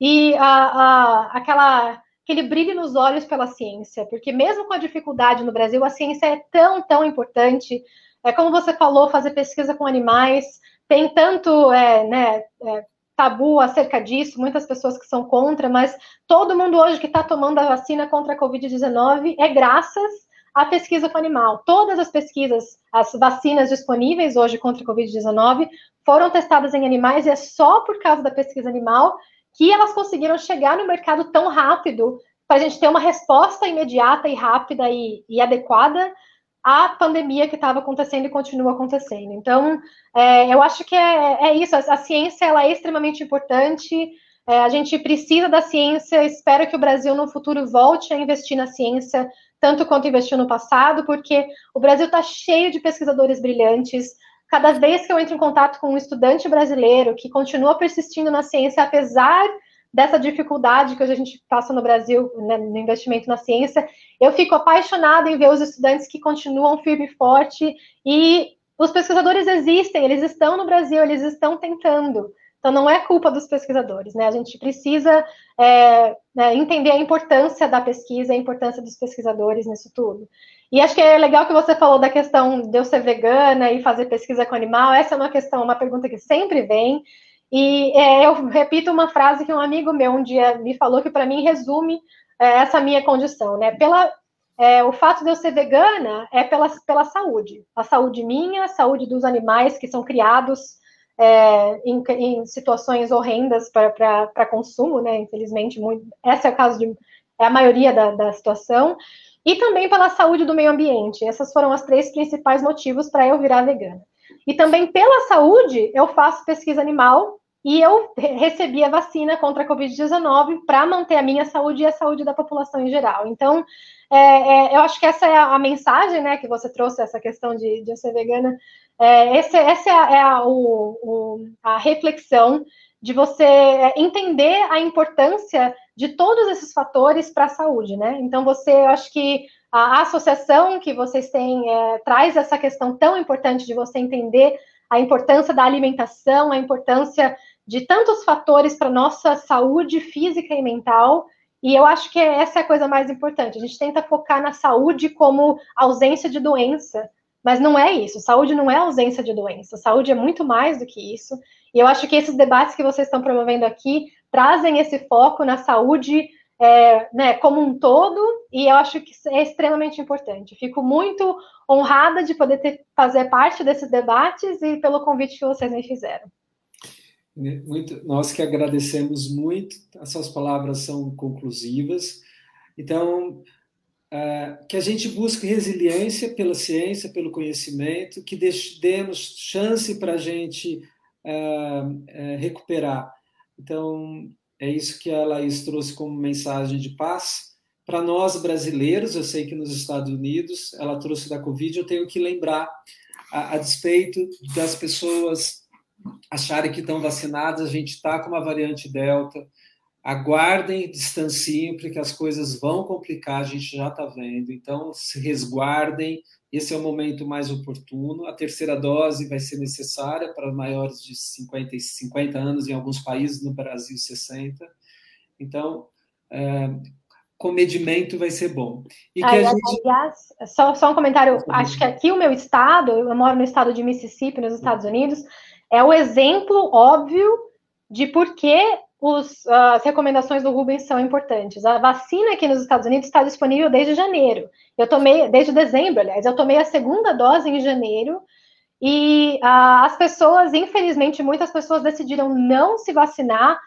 e a, a, aquela, aquele brilho nos olhos pela ciência, porque mesmo com a dificuldade no Brasil, a ciência é tão, tão importante. É como você falou, fazer pesquisa com animais, tem tanto é, né, é, tabu acerca disso, muitas pessoas que são contra, mas todo mundo hoje que está tomando a vacina contra a Covid-19 é graças a pesquisa com animal. Todas as pesquisas, as vacinas disponíveis hoje contra a Covid-19 foram testadas em animais e é só por causa da pesquisa animal que elas conseguiram chegar no mercado tão rápido para a gente ter uma resposta imediata e rápida e, e adequada à pandemia que estava acontecendo e continua acontecendo. Então, é, eu acho que é, é isso. A, a, ciência ela é extremamente importante. É, a gente precisa da ciência. Espero que o Brasil no futuro volte a investir na ciência tanto quanto investiu no passado, porque o Brasil está cheio de pesquisadores brilhantes. Cada vez que eu entro em contato com um estudante brasileiro que continua persistindo na ciência, apesar dessa dificuldade que a gente passa no Brasil né, no investimento na ciência, eu fico apaixonada em ver os estudantes que continuam firme e forte e os pesquisadores existem, eles estão no Brasil, eles estão tentando. Então, não é culpa dos pesquisadores, né? A gente precisa é, né, entender a importância da pesquisa, a importância dos pesquisadores nisso tudo. E acho que é legal que você falou da questão de eu ser vegana e fazer pesquisa com animal. Essa é uma questão, uma pergunta que sempre vem. E é, eu repito uma frase que um amigo meu um dia me falou que para mim resume é, essa minha condição, né? Pela é, o fato de eu ser vegana é pela, pela saúde, a saúde minha, a saúde dos animais que são criados é, em, em, situações horrendas para consumo, né? Infelizmente, muito, esse é o caso de é a maioria da, da situação, e também pela saúde do meio ambiente. Essas foram as três principais motivos para eu virar vegana. E também pela saúde, eu faço pesquisa animal e eu recebi a vacina contra a Covid-19 para manter a minha saúde e a saúde da população em geral. Então, é, é, eu acho que essa é a, mensagem, né, que você trouxe, essa questão de, de ser vegana. É, essa é, a, é a, o, o, a reflexão de você entender a importância de todos esses fatores para a saúde, né? Então, você, eu acho que a associação que vocês têm é, traz essa questão tão importante de você entender a importância da alimentação, a importância de tantos fatores para nossa saúde física e mental, e eu acho que essa é a coisa mais importante. A gente tenta focar na saúde como ausência de doença, mas não é isso. Saúde não é ausência de doença. Saúde é muito mais do que isso. E eu acho que esses debates que vocês estão promovendo aqui trazem esse foco na saúde é, né, como um todo, e eu acho que é extremamente importante. Fico muito honrada de poder ter, fazer parte desses debates e pelo convite que vocês me fizeram. Muito, nós que agradecemos muito, as suas palavras são conclusivas. Então, uh, que a gente busque resiliência pela ciência, pelo conhecimento, que demos chance para a gente uh, uh, recuperar. Então, é isso que a Laís trouxe como mensagem de paz. Para nós brasileiros, eu sei que nos Estados Unidos, ela trouxe da Covid, eu tenho que lembrar, a, a despeito das pessoas acharem que estão vacinadas, a gente está com uma variante Delta, aguardem, distanciem, porque as coisas vão complicar, a gente já está vendo. Então, se resguardem, esse é o momento mais oportuno. A terceira dose vai ser necessária para maiores de 50, 50 anos, em alguns países, no Brasil, 60. Então, é, comedimento vai ser bom. E que a gente... Aliás, só, só um comentário, acho que aqui o meu estado, eu moro no estado de Mississippi, nos Estados Unidos, é o exemplo óbvio de por que os, as recomendações do Rubens são importantes. A vacina aqui nos Estados Unidos está disponível desde janeiro. Eu tomei, desde dezembro, aliás, eu tomei a segunda dose em janeiro, e uh, as pessoas, infelizmente, muitas pessoas decidiram não se vacinar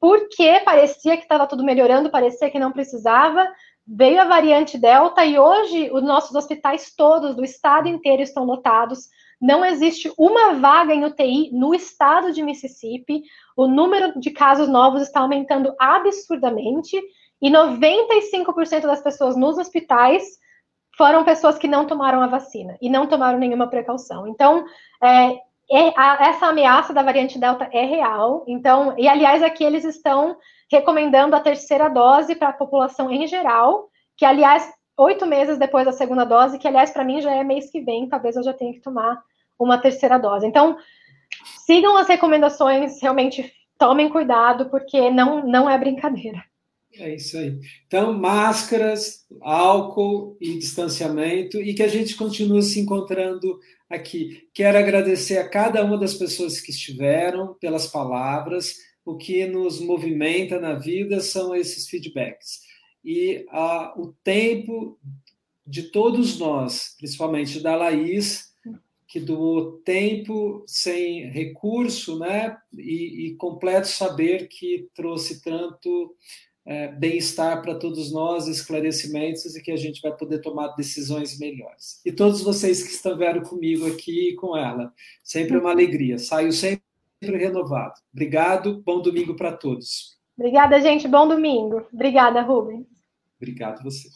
porque parecia que estava tudo melhorando, parecia que não precisava. Veio a variante Delta e hoje os nossos hospitais todos do estado inteiro estão lotados. Não existe uma vaga em UTI no estado de Mississippi. O número de casos novos está aumentando absurdamente e 95% das pessoas nos hospitais foram pessoas que não tomaram a vacina e não tomaram nenhuma precaução. Então, é, é, a, essa ameaça da variante Delta é real. Então, e aliás, aqui eles estão recomendando a terceira dose para a população em geral, que aliás oito meses depois da segunda dose, que aliás para mim já é mês que vem, talvez eu já tenha que tomar uma terceira dose. Então, sigam as recomendações, realmente tomem cuidado, porque não, não é brincadeira. É isso aí. Então, máscaras, álcool e distanciamento, e que a gente continue se encontrando aqui. Quero agradecer a cada uma das pessoas que estiveram pelas palavras. O que nos movimenta na vida são esses feedbacks e a, o tempo de todos nós, principalmente da Laís, que doou tempo sem recurso, né, e, e completo saber que trouxe tanto é, bem-estar para todos nós, esclarecimentos e que a gente vai poder tomar decisões melhores. E todos vocês que estiveram comigo aqui e com ela, sempre uma alegria. Saio sempre renovado. Obrigado, bom domingo para todos. Obrigada, gente. Bom domingo. Obrigada, Rubens. Obrigado você.